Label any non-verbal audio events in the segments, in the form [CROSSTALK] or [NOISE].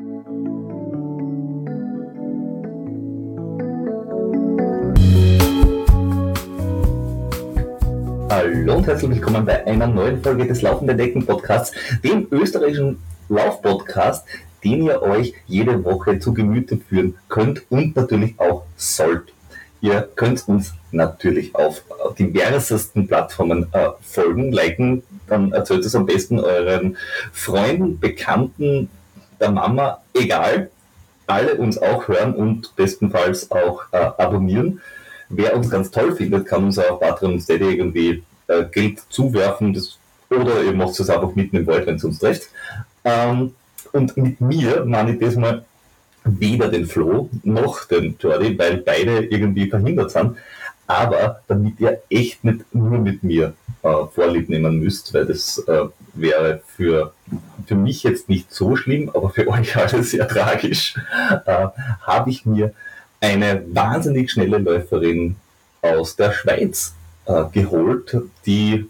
Hallo und herzlich willkommen bei einer neuen Folge des Laufenden Decken Podcasts, dem österreichischen Laufpodcast, den ihr euch jede Woche zu Gemüte führen könnt und natürlich auch sollt. Ihr könnt uns natürlich auf diversesten Plattformen äh, folgen, liken, dann erzählt es am besten euren Freunden, Bekannten, der Mama, egal. Alle uns auch hören und bestenfalls auch äh, abonnieren. Wer uns ganz toll findet, kann uns auch Patreon und Steady irgendwie äh, Geld zuwerfen das, oder ihr macht es einfach mitten im Wald, wenn es uns recht. Ähm, und mit mir meine ich diesmal weder den Flo noch den Jordi, weil beide irgendwie verhindert sind. Aber damit ihr echt nicht nur mit mir äh, Vorlieb nehmen müsst, weil das äh, wäre für, für mich jetzt nicht so schlimm, aber für [LAUGHS] euch alle sehr tragisch, äh, habe ich mir eine wahnsinnig schnelle Läuferin aus der Schweiz äh, geholt, die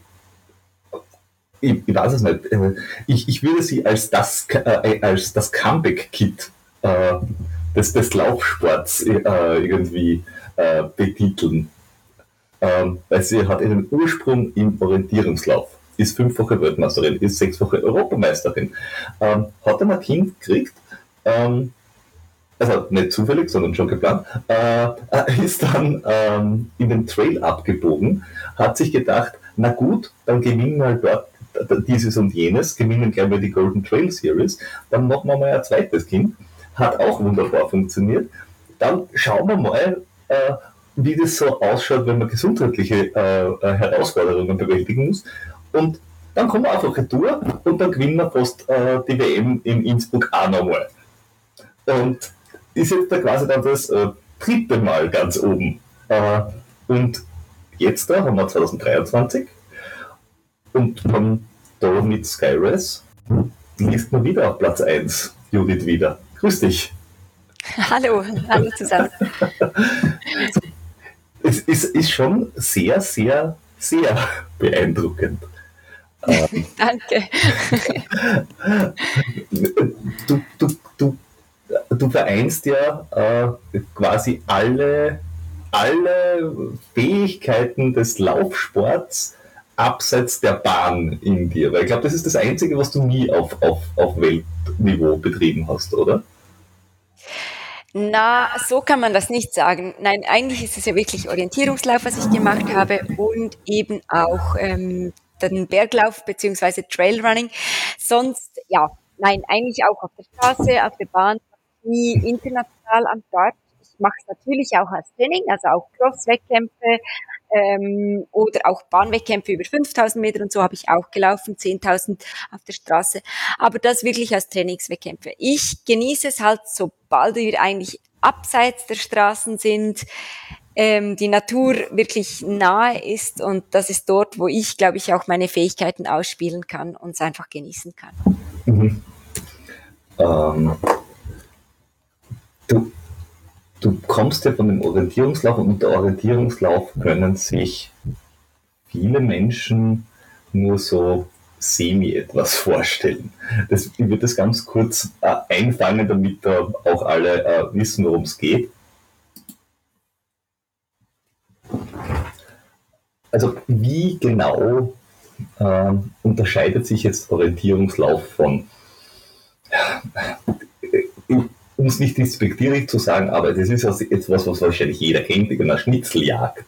ich, ich, weiß es nicht, äh, ich, ich würde sie als das, äh, als das Comeback-Kit äh, des, des Laufsports irgendwie betiteln. Ähm, weil sie hat ihren Ursprung im Orientierungslauf, ist fünffache Weltmeisterin, ist sechsfache Europameisterin, ähm, hat ein Kind gekriegt, ähm, also nicht zufällig, sondern schon geplant, äh, [LAUGHS] ist dann ähm, in den Trail abgebogen, hat sich gedacht, na gut, dann gewinnen wir dort dieses und jenes, gewinnen gleich mal die Golden Trail Series, dann machen wir mal ein zweites Kind. Hat auch wunderbar funktioniert. Dann schauen wir mal, äh, wie das so ausschaut, wenn man gesundheitliche äh, äh, Herausforderungen bewältigen muss. Und dann kommen wir einfach retour und dann gewinnen wir fast äh, die WM in Innsbruck auch nochmal. Und ist jetzt da quasi dann das äh, dritte Mal ganz oben. Äh, und jetzt da haben wir 2023 und dann da mit Skyres liest man wieder auf Platz 1, Judith wieder. Grüß dich. [LAUGHS] Hallo, hallo zusammen. [LAUGHS] es ist, ist schon sehr, sehr, sehr beeindruckend. Ähm, [LAUGHS] Danke. Du, du, du, du vereinst ja äh, quasi alle, alle Fähigkeiten des Laufsports abseits der Bahn in dir? Weil ich glaube, das ist das Einzige, was du nie auf, auf, auf Weltniveau betrieben hast, oder? Na, so kann man das nicht sagen. Nein, eigentlich ist es ja wirklich Orientierungslauf, was ich gemacht habe und eben auch ähm, den Berglauf beziehungsweise Trailrunning. Sonst, ja, nein, eigentlich auch auf der Straße, auf der Bahn, nie international am Start. Ich mache es natürlich auch als Training, also auch Cross-Wettkämpfe, ähm, oder auch Bahnwettkämpfe über 5000 Meter und so habe ich auch gelaufen, 10.000 auf der Straße. Aber das wirklich als Trainingswettkämpfe. Ich genieße es halt, sobald wir eigentlich abseits der Straßen sind, ähm, die Natur wirklich nahe ist und das ist dort, wo ich, glaube ich, auch meine Fähigkeiten ausspielen kann und es einfach genießen kann. Mhm. Ähm, du, du kommst ja von dem Orientierungslauf und unter Orientierungslauf können sich viele Menschen nur so semi etwas vorstellen. Das, ich würde das ganz kurz äh, einfangen, damit da auch alle äh, wissen, worum es geht. Also wie genau äh, unterscheidet sich jetzt Orientierungslauf von um es nicht despektierlich zu sagen, aber das ist also etwas, was wahrscheinlich jeder kennt, einer Schnitzeljagd.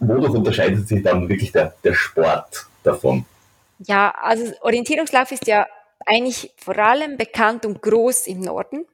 Wodurch unterscheidet sich dann wirklich der, der Sport davon? Ja, also Orientierungslauf ist ja eigentlich vor allem bekannt und groß im Norden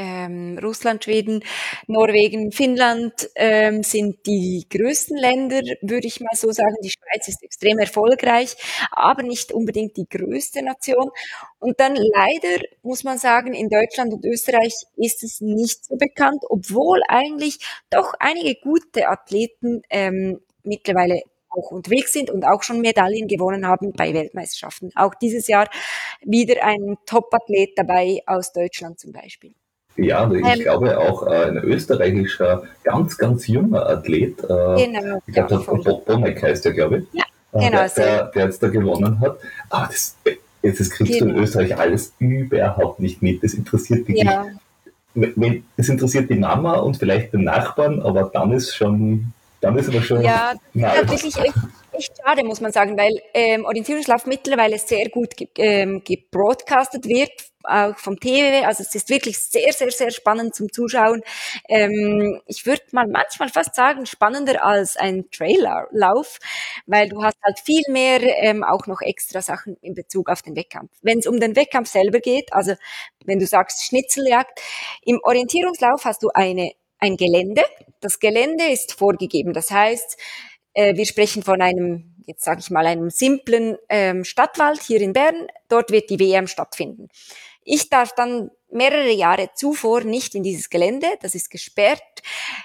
ähm, Russland, Schweden, Norwegen, Finnland ähm, sind die größten Länder, würde ich mal so sagen. Die Schweiz ist extrem erfolgreich, aber nicht unbedingt die größte Nation. Und dann leider muss man sagen, in Deutschland und Österreich ist es nicht so bekannt, obwohl eigentlich doch einige gute Athleten ähm, mittlerweile auch unterwegs sind und auch schon Medaillen gewonnen haben bei Weltmeisterschaften. Auch dieses Jahr wieder ein Top-Athlet dabei aus Deutschland zum Beispiel. Ja, ich ähm, glaube auch äh, ein österreichischer, ganz, ganz junger Athlet, äh, genau, ich glaube, der Bonek heißt der, glaube ich, ja, äh, genau, der, der, der, jetzt da gewonnen hat. Aber das, jetzt kriegst genau. du in genau. Österreich alles überhaupt nicht mit. Das interessiert dich ja. Es interessiert die Mama und vielleicht den Nachbarn, aber dann ist schon, dann ist aber schon. Ja, das ist wirklich echt, echt schade, muss man sagen, weil ähm, Orientierungslauf mittlerweile sehr gut ge ähm, gebroadcastet wird auch vom TV. Also es ist wirklich sehr, sehr, sehr spannend zum Zuschauen. Ähm, ich würde mal manchmal fast sagen, spannender als ein Trailerlauf, weil du hast halt viel mehr ähm, auch noch extra Sachen in Bezug auf den Wettkampf. Wenn es um den Wettkampf selber geht, also wenn du sagst Schnitzeljagd, im Orientierungslauf hast du eine ein Gelände. Das Gelände ist vorgegeben. Das heißt, äh, wir sprechen von einem jetzt sage ich mal, einem simplen ähm, Stadtwald hier in Bern. Dort wird die WM stattfinden. Ich darf dann mehrere Jahre zuvor nicht in dieses Gelände, das ist gesperrt.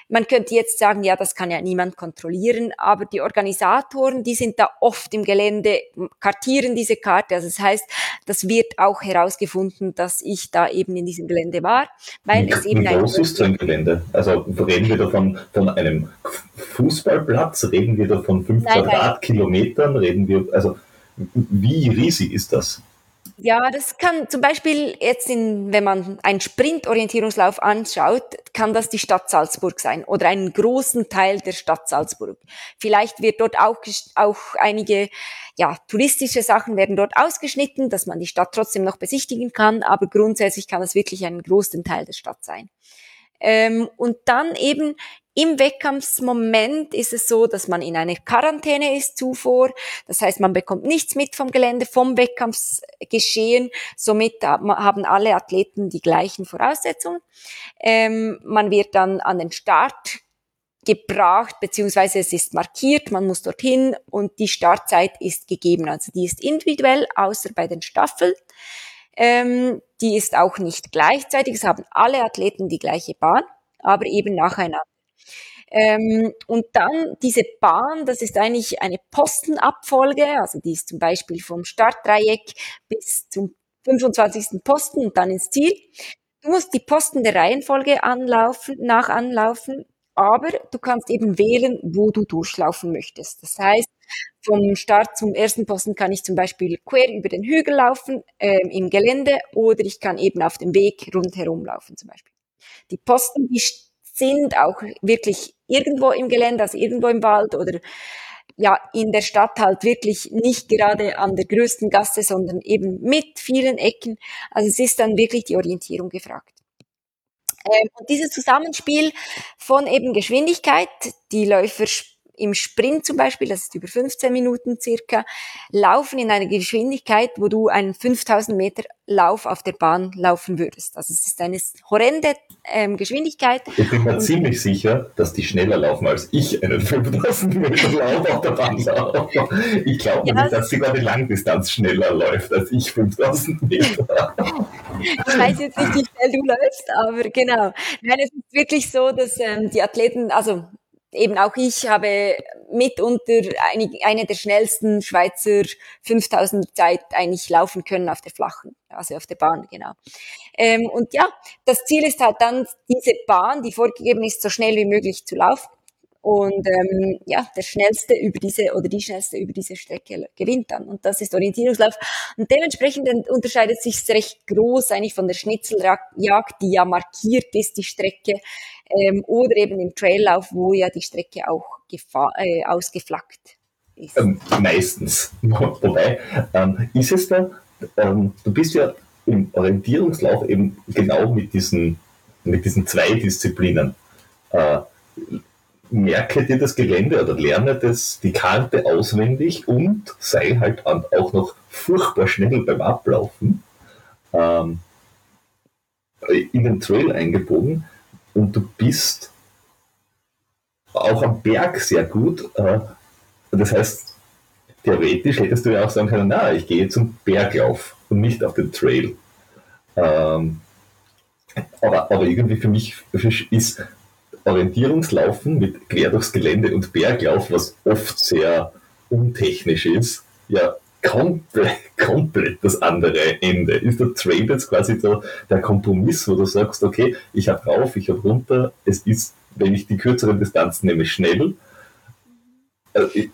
Man könnte jetzt sagen, ja, das kann ja niemand kontrollieren, aber die Organisatoren, die sind da oft im Gelände, kartieren diese Karte. Also das heißt, das wird auch herausgefunden, dass ich da eben in diesem Gelände war, weil wie, es eben wie groß ist so ein Gelände? Also reden wir da von, einem Fußballplatz, reden wir da von fünf nein, Quadratkilometern, reden wir, also wie riesig ist das? Ja, das kann zum Beispiel jetzt, in, wenn man einen Sprintorientierungslauf anschaut, kann das die Stadt Salzburg sein oder einen großen Teil der Stadt Salzburg. Vielleicht wird dort auch, auch einige ja, touristische Sachen werden dort ausgeschnitten, dass man die Stadt trotzdem noch besichtigen kann, aber grundsätzlich kann das wirklich einen großen Teil der Stadt sein. Ähm, und dann eben im Wettkampfsmoment ist es so, dass man in einer Quarantäne ist zuvor. Das heißt, man bekommt nichts mit vom Gelände, vom Wettkampfsgeschehen. Somit haben alle Athleten die gleichen Voraussetzungen. Ähm, man wird dann an den Start gebracht, beziehungsweise es ist markiert, man muss dorthin und die Startzeit ist gegeben. Also die ist individuell, außer bei den Staffeln. Ähm, die ist auch nicht gleichzeitig. Es haben alle Athleten die gleiche Bahn, aber eben nacheinander. Ähm, und dann diese Bahn, das ist eigentlich eine Postenabfolge, also die ist zum Beispiel vom Startdreieck bis zum 25. Posten und dann ins Ziel. Du musst die Posten der Reihenfolge anlaufen, nach anlaufen, aber du kannst eben wählen, wo du durchlaufen möchtest. Das heißt, vom Start zum ersten Posten kann ich zum Beispiel quer über den Hügel laufen äh, im Gelände oder ich kann eben auf dem Weg rundherum laufen zum Beispiel. Die Posten, die sind auch wirklich irgendwo im Gelände, also irgendwo im Wald oder ja, in der Stadt halt wirklich nicht gerade an der größten Gasse, sondern eben mit vielen Ecken. Also es ist dann wirklich die Orientierung gefragt. Ähm, und dieses Zusammenspiel von eben Geschwindigkeit, die Läufer im Sprint zum Beispiel, das ist über 15 Minuten circa, laufen in einer Geschwindigkeit, wo du einen 5000 Meter Lauf auf der Bahn laufen würdest. Also es ist eine horrende ähm, Geschwindigkeit. Ich bin mir ziemlich sicher, dass die schneller laufen als ich einen 5000 Meter Lauf auf der Bahn laufe. Ich glaube ja, nicht, dass sogar die Langdistanz schneller läuft als ich 5000 Meter. ich weiß jetzt nicht, wie schnell du läufst, aber genau. Nein, es ist wirklich so, dass ähm, die Athleten, also eben auch ich habe mitunter eine, eine der schnellsten Schweizer 5000 Zeit eigentlich laufen können auf der flachen, also auf der Bahn, genau. Ähm, und ja, das Ziel ist halt dann, diese Bahn, die vorgegeben ist, so schnell wie möglich zu laufen. Und ähm, ja, der schnellste über diese oder die schnellste über diese Strecke gewinnt dann. Und das ist Orientierungslauf. Und dementsprechend unterscheidet sich recht groß eigentlich von der Schnitzeljagd, die ja markiert ist, die Strecke, ähm, oder eben im Traillauf, wo ja die Strecke auch äh, ausgeflaggt ist. Ähm, meistens. [LAUGHS] Wobei, ähm, ist es da, ähm, du bist ja im Orientierungslauf eben genau mit diesen, mit diesen zwei Disziplinen. Äh, merke dir das Gelände oder lerne das, die Karte auswendig und sei halt auch noch furchtbar schnell beim Ablaufen ähm, in den Trail eingebogen und du bist auch am Berg sehr gut. Äh, das heißt, theoretisch hättest du ja auch sagen können, na, ich gehe zum Berglauf und nicht auf den Trail. Ähm, aber, aber irgendwie für mich ist Orientierungslaufen mit quer durchs Gelände und Berglauf, was oft sehr untechnisch ist, ja komplett, [LAUGHS] komplett das andere Ende. Ist der Trail jetzt quasi so der Kompromiss, wo du sagst, okay, ich habe rauf, ich habe runter, es ist, wenn ich die kürzeren Distanzen nehme, schnell. Äh, äh,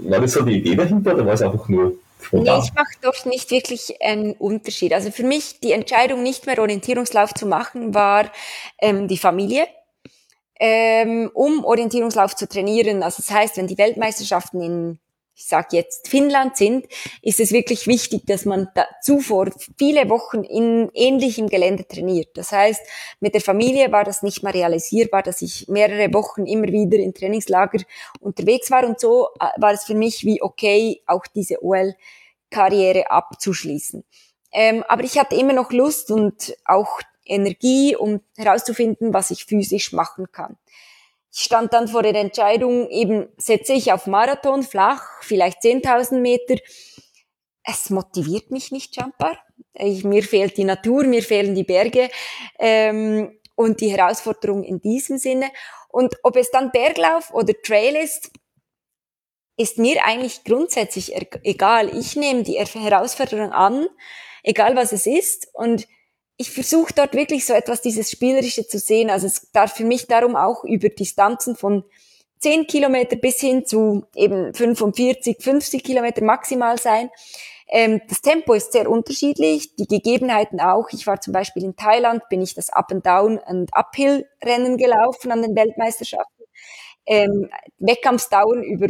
war das so die Idee dahinter oder war es einfach nur Nee, ich mache dort nicht wirklich einen Unterschied. Also für mich die Entscheidung, nicht mehr Orientierungslauf zu machen, war ähm, die Familie, ähm, um Orientierungslauf zu trainieren. Also das heißt, wenn die Weltmeisterschaften in ich sage jetzt Finnland sind, ist es wirklich wichtig, dass man da zuvor viele Wochen in ähnlichem Gelände trainiert. Das heißt, mit der Familie war das nicht mehr realisierbar, dass ich mehrere Wochen immer wieder in Trainingslager unterwegs war und so äh, war es für mich wie okay, auch diese OL-Karriere abzuschließen. Ähm, aber ich hatte immer noch Lust und auch Energie, um herauszufinden, was ich physisch machen kann. Ich stand dann vor der Entscheidung, eben setze ich auf Marathon flach, vielleicht 10.000 Meter. Es motiviert mich nicht, Jumper. Ich, mir fehlt die Natur, mir fehlen die Berge ähm, und die Herausforderung in diesem Sinne. Und ob es dann Berglauf oder Trail ist, ist mir eigentlich grundsätzlich egal. Ich nehme die Herausforderung an, egal was es ist. Und ich versuche dort wirklich so etwas dieses Spielerische zu sehen. Also es darf für mich darum auch über Distanzen von 10 Kilometer bis hin zu eben 45, 50 Kilometer maximal sein. Ähm, das Tempo ist sehr unterschiedlich, die Gegebenheiten auch. Ich war zum Beispiel in Thailand, bin ich das Up and Down und Uphill Rennen gelaufen an den Weltmeisterschaften. Ähm, Wettkampfsdauern über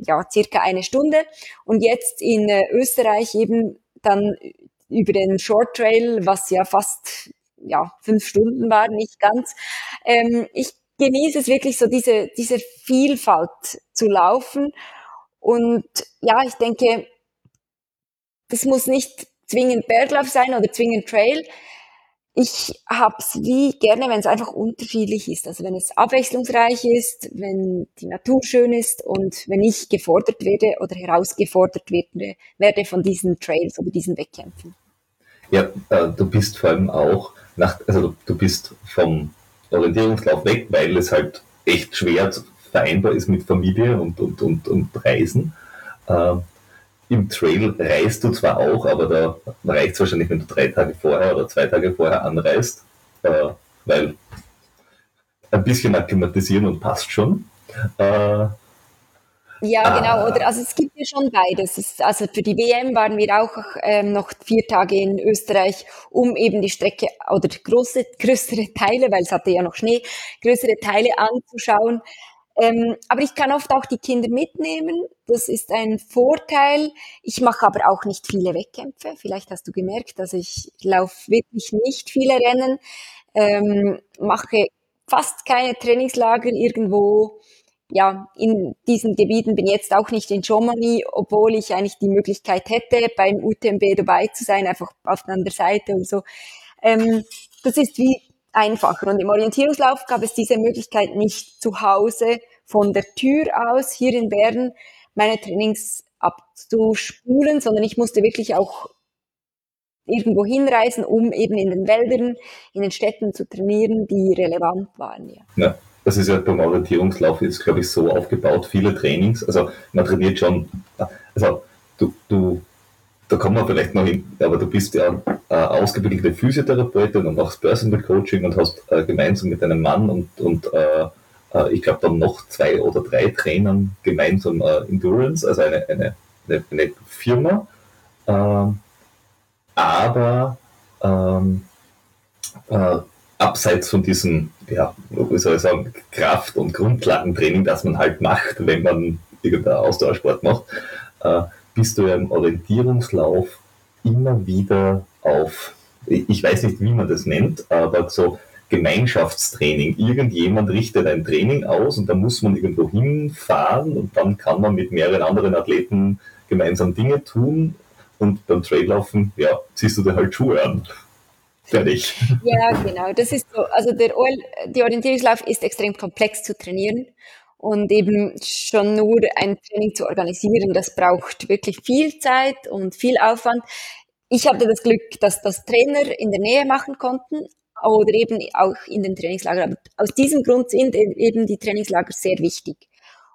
ja circa eine Stunde und jetzt in äh, Österreich eben dann über den Short Trail, was ja fast ja, fünf Stunden war, nicht ganz. Ähm, ich genieße es wirklich so, diese, diese Vielfalt zu laufen. Und ja, ich denke, das muss nicht zwingend Berglauf sein oder zwingend Trail ich hab's wie gerne, wenn es einfach unterschiedlich ist. Also wenn es abwechslungsreich ist, wenn die Natur schön ist und wenn ich gefordert werde oder herausgefordert werde, werde von diesen Trails oder diesen Wettkämpfen. Ja, äh, du bist vor allem auch nach, also du, du bist vom Orientierungslauf weg, weil es halt echt schwer vereinbar ist mit Familie und, und, und, und Reisen. Äh, im Trail reist du zwar auch, aber da reicht es wahrscheinlich, wenn du drei Tage vorher oder zwei Tage vorher anreist, äh, weil ein bisschen akklimatisieren und passt schon. Äh, ja, ah. genau. Oder also es gibt ja schon beides. Es, also für die WM waren wir auch ähm, noch vier Tage in Österreich, um eben die Strecke oder große, größere Teile, weil es hatte ja noch Schnee, größere Teile anzuschauen. Ähm, aber ich kann oft auch die Kinder mitnehmen. Das ist ein Vorteil. Ich mache aber auch nicht viele Wettkämpfe. Vielleicht hast du gemerkt, dass ich laufe wirklich nicht viele Rennen, ähm, mache fast keine Trainingslager irgendwo. Ja, in diesen Gebieten bin jetzt auch nicht in Chamonix, obwohl ich eigentlich die Möglichkeit hätte, beim UTMB dabei zu sein, einfach auf der anderen Seite und so. Ähm, das ist wie einfacher. Und im Orientierungslauf gab es diese Möglichkeit nicht zu Hause von der Tür aus hier in Bern meine Trainings abzuspulen, sondern ich musste wirklich auch irgendwo hinreisen, um eben in den Wäldern, in den Städten zu trainieren, die relevant waren. Ja. ja das ist ja beim Orientierungslauf jetzt, glaube ich, so aufgebaut, viele Trainings, also man trainiert schon, also du, du da kommen wir vielleicht noch hin, aber du bist ja äh, ausgebildete Physiotherapeutin und machst Personal Coaching und hast äh, gemeinsam mit deinem Mann und, und äh, äh ich glaube dann noch zwei oder drei Trainern gemeinsam äh, Endurance, also eine, eine, eine, eine Firma. Ähm, aber ähm, äh, abseits von diesem, ja, wie soll ich sagen, Kraft- und Grundlagentraining, das man halt macht, wenn man irgendeinen Ausdauersport macht, bist du ja im Orientierungslauf immer wieder auf, ich weiß nicht, wie man das nennt, aber so Gemeinschaftstraining. Irgendjemand richtet ein Training aus und da muss man irgendwo hinfahren und dann kann man mit mehreren anderen Athleten gemeinsam Dinge tun und beim Traillaufen, ja, ziehst du dir halt Schuhe an. Fertig. Ja, genau. Das ist so. Also der die Orientierungslauf ist extrem komplex zu trainieren und eben schon nur ein Training zu organisieren, das braucht wirklich viel Zeit und viel Aufwand. Ich hatte das Glück, dass das Trainer in der Nähe machen konnten oder eben auch in den Trainingslagern. Aber aus diesem Grund sind e-, eben die Trainingslager sehr wichtig.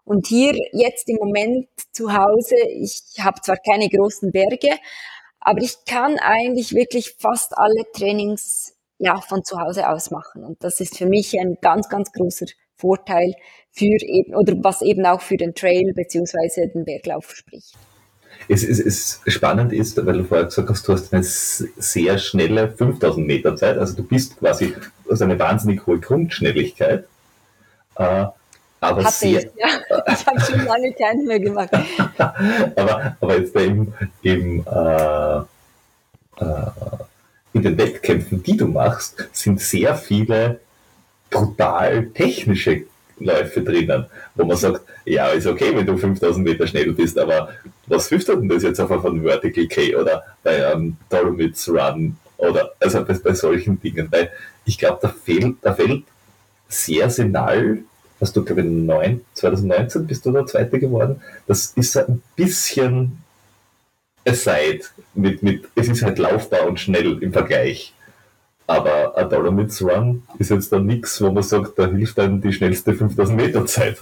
Und hier jetzt im Moment zu Hause, ich habe zwar keine großen Berge, aber ich kann eigentlich wirklich fast alle Trainings ja von zu Hause aus machen. Und das ist für mich ein ganz, ganz großer Vorteil für eben, oder was eben auch für den Trail beziehungsweise den Berglauf spricht. es, es spannend ist, weil du vorher gesagt hast, du hast eine sehr schnelle 5000 Meter Zeit, also du bist quasi, also eine wahnsinnig hohe Grundschnelligkeit. Äh, aber Hatte sehr, ich, ja. [LAUGHS] Ich habe schon lange keinen mehr gemacht. [LAUGHS] aber, aber jetzt im, im äh, äh, in den Wettkämpfen, die du machst, sind sehr viele brutal technische Läufe drinnen, wo man sagt, ja, ist okay, wenn du 5000 Meter schnell bist, aber was hilft denn das jetzt einfach von Vertical K oder bei einem Dolomites Run oder also bei, bei solchen Dingen, weil ich glaube, da fehlt, da fehlt sehr senal, hast du glaube ich 9, 2019 bist du da Zweiter geworden, das ist ein bisschen aside mit, mit, es ist halt laufbar und schnell im Vergleich. Aber ein Dolomites Run ist jetzt dann nichts, wo man sagt, da hilft dann die schnellste 5000 Meter Zeit.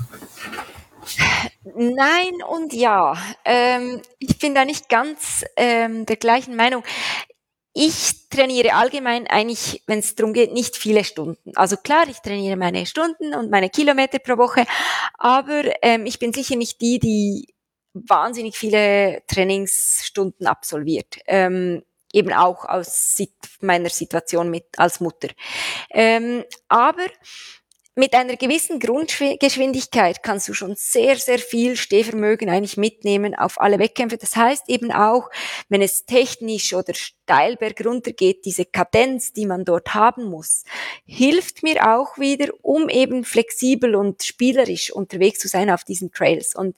Nein und ja. Ähm, ich bin da nicht ganz ähm, der gleichen Meinung. Ich trainiere allgemein eigentlich, wenn es darum geht, nicht viele Stunden. Also klar, ich trainiere meine Stunden und meine Kilometer pro Woche, aber ähm, ich bin sicher nicht die, die wahnsinnig viele Trainingsstunden absolviert. Ähm, eben auch aus meiner Situation mit als Mutter. Ähm, aber mit einer gewissen Grundgeschwindigkeit kannst du schon sehr, sehr viel Stehvermögen eigentlich mitnehmen auf alle Wettkämpfe. Das heißt eben auch, wenn es technisch oder steil bergunter geht, diese Kadenz, die man dort haben muss, hilft mir auch wieder, um eben flexibel und spielerisch unterwegs zu sein auf diesen Trails. Und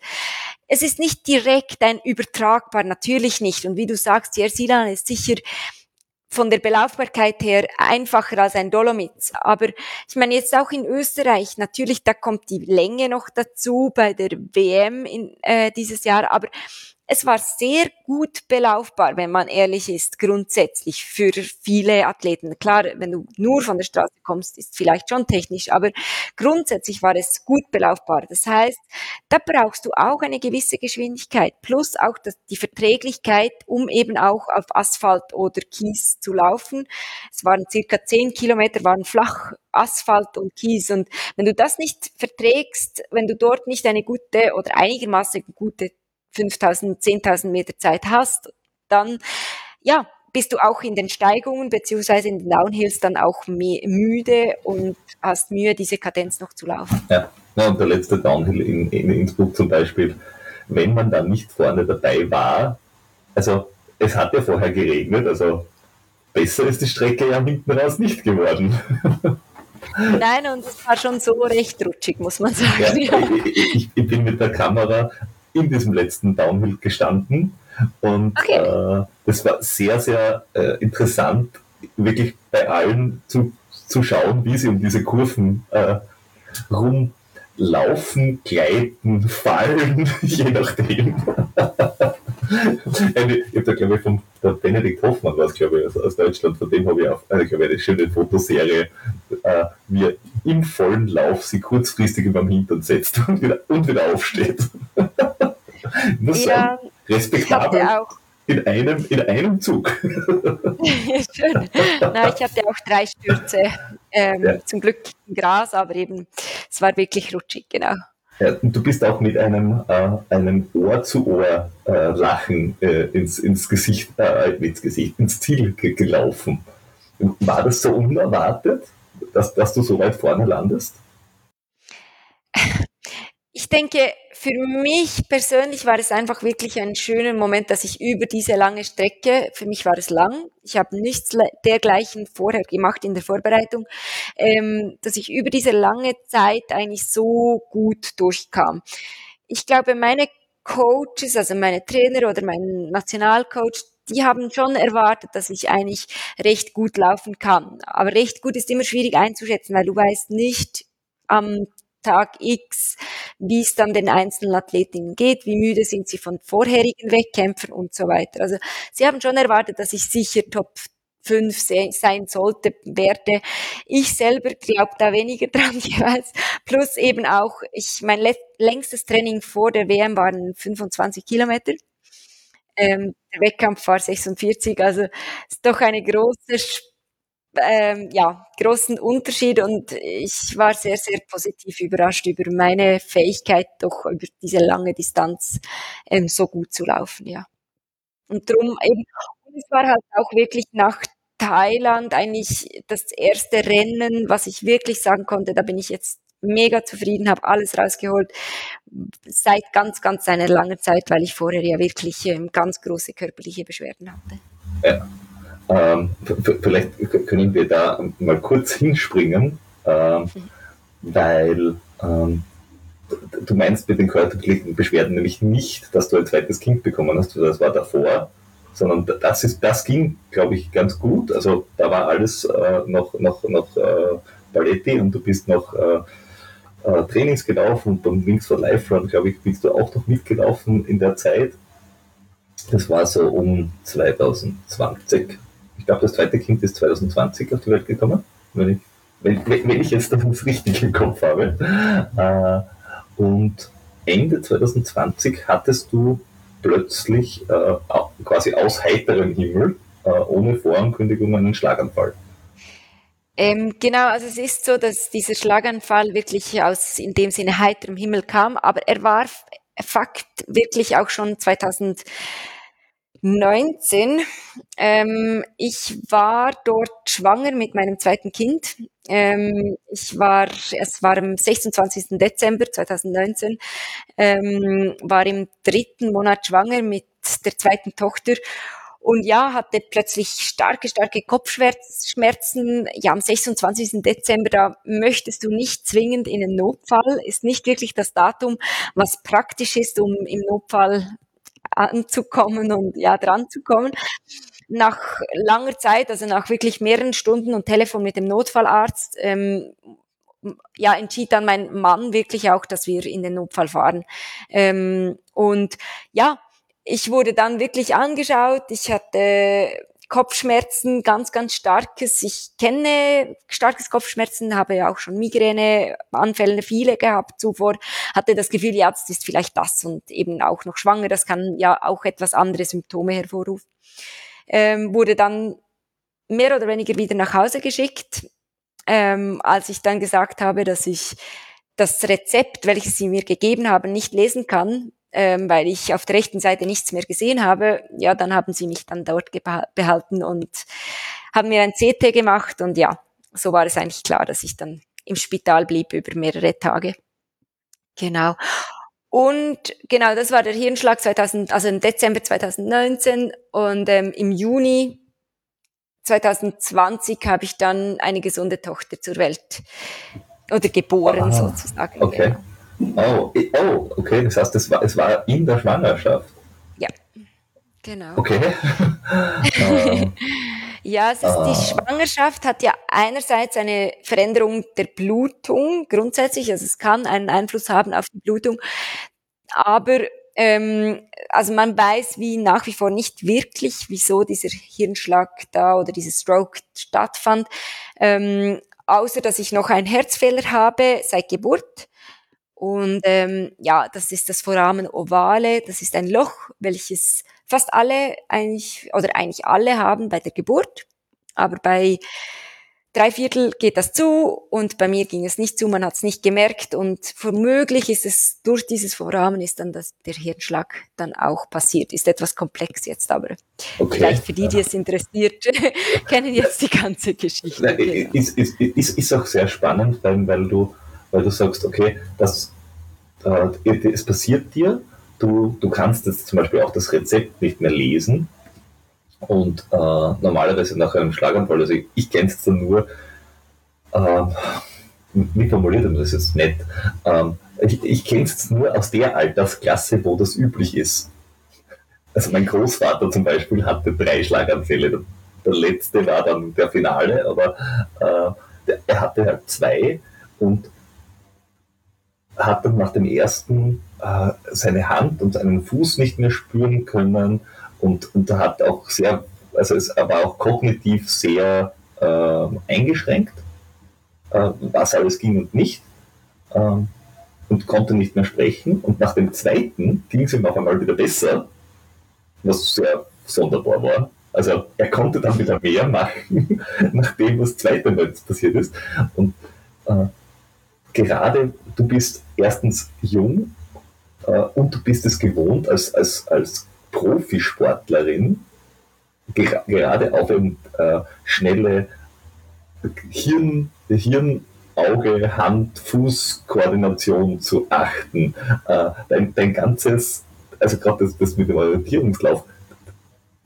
es ist nicht direkt ein übertragbar, natürlich nicht. Und wie du sagst, Jersilan ist sicher von der Belaufbarkeit her einfacher als ein Dolomites. Aber ich meine jetzt auch in Österreich, natürlich, da kommt die Länge noch dazu bei der WM in, äh, dieses Jahr, aber es war sehr gut belaufbar, wenn man ehrlich ist, grundsätzlich für viele Athleten. Klar, wenn du nur von der Straße kommst, ist vielleicht schon technisch, aber grundsätzlich war es gut belaufbar. Das heißt, da brauchst du auch eine gewisse Geschwindigkeit plus auch die Verträglichkeit, um eben auch auf Asphalt oder Kies zu laufen. Es waren circa zehn Kilometer, waren flach Asphalt und Kies. Und wenn du das nicht verträgst, wenn du dort nicht eine gute oder einigermaßen gute 5000, 10.000 Meter Zeit hast, dann, ja, bist du auch in den Steigungen beziehungsweise in den Downhills dann auch müde und hast Mühe, diese Kadenz noch zu laufen. Ja, ja und der letzte Downhill in, in Innsbruck zum Beispiel, wenn man dann nicht vorne dabei war, also es hat ja vorher geregnet, also besser ist die Strecke ja hinten raus nicht geworden. [LAUGHS] Nein, und es war schon so recht rutschig, muss man sagen. Ja, ich, ich, bin mit der Kamera in diesem letzten Downhill gestanden und okay. äh, das war sehr, sehr äh, interessant, wirklich bei allen zu, zu schauen, wie sie um diese Kurven äh, rumlaufen, gleiten, fallen, [LAUGHS] je nachdem. [LAUGHS] ich habe da, glaube ich, von der Benedikt Hoffmann was, glaube ich, aus, aus, Deutschland, von dem habe ich auch, also, glaube ich, eine schöne Fotoserie, äh, wie er im vollen Lauf sie kurzfristig über den Hintern setzt und wieder, und wieder aufsteht. [LAUGHS] muss ja, sagen, respektabel in einem, in einem Zug. [LAUGHS] Schön. Na, ich hatte auch drei Stürze, ähm, ja. zum Glück im Gras, aber eben, es war wirklich rutschig, genau. Ja, und du bist auch mit einem, äh, einem Ohr-zu-Ohr-Lachen äh, ins, ins Gesicht, äh, ins Gesicht, ins Ziel ge gelaufen. War das so unerwartet, dass, dass du so weit vorne landest? Ich denke, für mich persönlich war es einfach wirklich ein schöner Moment, dass ich über diese lange Strecke, für mich war es lang, ich habe nichts dergleichen vorher gemacht in der Vorbereitung, ähm, dass ich über diese lange Zeit eigentlich so gut durchkam. Ich glaube, meine Coaches, also meine Trainer oder mein Nationalcoach, die haben schon erwartet, dass ich eigentlich recht gut laufen kann. Aber recht gut ist immer schwierig einzuschätzen, weil du weißt nicht am Tag X, wie es dann den einzelnen Athletinnen geht, wie müde sind sie von vorherigen Wettkämpfen und so weiter. Also sie haben schon erwartet, dass ich sicher Top 5 sein sollte, werde. Ich selber glaube da weniger [LAUGHS] dran jeweils. Plus eben auch, ich, mein längstes Training vor der WM waren 25 Kilometer. Ähm, der Wettkampf war 46, also ist doch eine große ähm, ja, großen Unterschied und ich war sehr, sehr positiv überrascht über meine Fähigkeit, doch über diese lange Distanz ähm, so gut zu laufen, ja. Und drum eben, und es war halt auch wirklich nach Thailand eigentlich das erste Rennen, was ich wirklich sagen konnte, da bin ich jetzt mega zufrieden, habe alles rausgeholt, seit ganz, ganz einer langen Zeit, weil ich vorher ja wirklich ähm, ganz große körperliche Beschwerden hatte. Ja. Ähm, vielleicht können wir da mal kurz hinspringen, ähm, weil ähm, du meinst mit den körperlichen Beschwerden nämlich nicht, dass du ein zweites Kind bekommen hast, das war davor, sondern das ist, das ging, glaube ich, ganz gut. Also da war alles äh, noch, noch, noch äh, Paletti und du bist noch äh, äh, Trainings gelaufen und beim Wings for Life Run, glaube ich, bist du auch noch mitgelaufen in der Zeit. Das war so um 2020. Ich glaube, das zweite Kind ist 2020 auf die Welt gekommen, wenn ich, wenn, wenn ich jetzt das richtig im Kopf habe. Äh, und Ende 2020 hattest du plötzlich äh, quasi aus heiterem Himmel, äh, ohne Vorankündigung, einen Schlaganfall. Ähm, genau, also es ist so, dass dieser Schlaganfall wirklich aus in dem Sinne heiterem Himmel kam, aber er war Fakt wirklich auch schon 2019. Ähm, ich war dort schwanger mit meinem zweiten Kind. Ähm, ich war, es war am 26. Dezember 2019, ähm, war im dritten Monat schwanger mit der zweiten Tochter und ja, hatte plötzlich starke, starke Kopfschmerzen. Ja, am 26. Dezember, da möchtest du nicht zwingend in den Notfall, ist nicht wirklich das Datum, was praktisch ist, um im Notfall anzukommen und ja, dran zu kommen. Nach langer Zeit, also nach wirklich mehreren Stunden und Telefon mit dem Notfallarzt, ähm, ja, entschied dann mein Mann wirklich auch, dass wir in den Notfall fahren. Ähm, und ja, ich wurde dann wirklich angeschaut. Ich hatte Kopfschmerzen, ganz, ganz starkes. Ich kenne starkes Kopfschmerzen, habe ja auch schon Migräne, Anfälle viele gehabt zuvor, hatte das Gefühl, ja, das ist vielleicht das und eben auch noch schwanger, das kann ja auch etwas andere Symptome hervorrufen. Ähm, wurde dann mehr oder weniger wieder nach Hause geschickt, ähm, als ich dann gesagt habe, dass ich das Rezept, welches sie mir gegeben haben, nicht lesen kann, ähm, weil ich auf der rechten Seite nichts mehr gesehen habe, ja, dann haben sie mich dann dort behalten und haben mir ein CT gemacht und ja, so war es eigentlich klar, dass ich dann im Spital blieb über mehrere Tage. Genau. Und genau, das war der Hirnschlag 2000, also im Dezember 2019 und ähm, im Juni 2020 habe ich dann eine gesunde Tochter zur Welt oder geboren ah, sozusagen. Okay. Genau. Oh, oh, okay, das heißt, es war, es war in der Schwangerschaft. Ja, genau. Okay. [LAUGHS] ja, es ist, ah. die Schwangerschaft hat ja einerseits eine Veränderung der Blutung grundsätzlich, also es kann einen Einfluss haben auf die Blutung, aber ähm, also man weiß wie nach wie vor nicht wirklich, wieso dieser Hirnschlag da oder dieser Stroke stattfand, ähm, außer dass ich noch einen Herzfehler habe seit Geburt und ähm, ja, das ist das Foramen ovale. Das ist ein Loch, welches fast alle eigentlich oder eigentlich alle haben bei der Geburt. Aber bei drei Viertel geht das zu und bei mir ging es nicht zu. Man hat es nicht gemerkt und womöglich ist es durch dieses Foramen ist dann das, der Hirnschlag dann auch passiert. Ist etwas komplex jetzt, aber okay. vielleicht für die, die es interessiert, [LAUGHS] kennen jetzt die ganze Geschichte. Nein, genau. ist, ist, ist, ist auch sehr spannend, weil, weil du weil du sagst, okay, das, äh, es passiert dir, du, du kannst jetzt zum Beispiel auch das Rezept nicht mehr lesen und äh, normalerweise nach einem Schlaganfall, also ich, ich kenne es dann nur, äh, wie formuliert man das jetzt nett? Ähm, ich ich kenne es nur aus der Altersklasse, wo das üblich ist. Also mein Großvater zum Beispiel hatte drei Schlaganfälle. Der letzte war dann der Finale, aber äh, er hatte halt zwei und hat dann nach dem ersten äh, seine Hand und seinen Fuß nicht mehr spüren können und, und hat auch sehr, also es war auch kognitiv sehr äh, eingeschränkt, äh, was alles ging und nicht ähm, und konnte nicht mehr sprechen und nach dem zweiten ging es ihm auf einmal wieder besser, was sehr sonderbar war. Also er konnte dann wieder mehr machen, [LAUGHS] nachdem das zweite Mal passiert ist. Und äh, gerade du bist erstens jung äh, und du bist es gewohnt, als, als, als Profisportlerin gerade auf eine äh, schnelle Hirn, Hirn, Auge, Hand, Fuß-Koordination zu achten. Äh, dein, dein ganzes, also gerade das, das mit dem Orientierungslauf,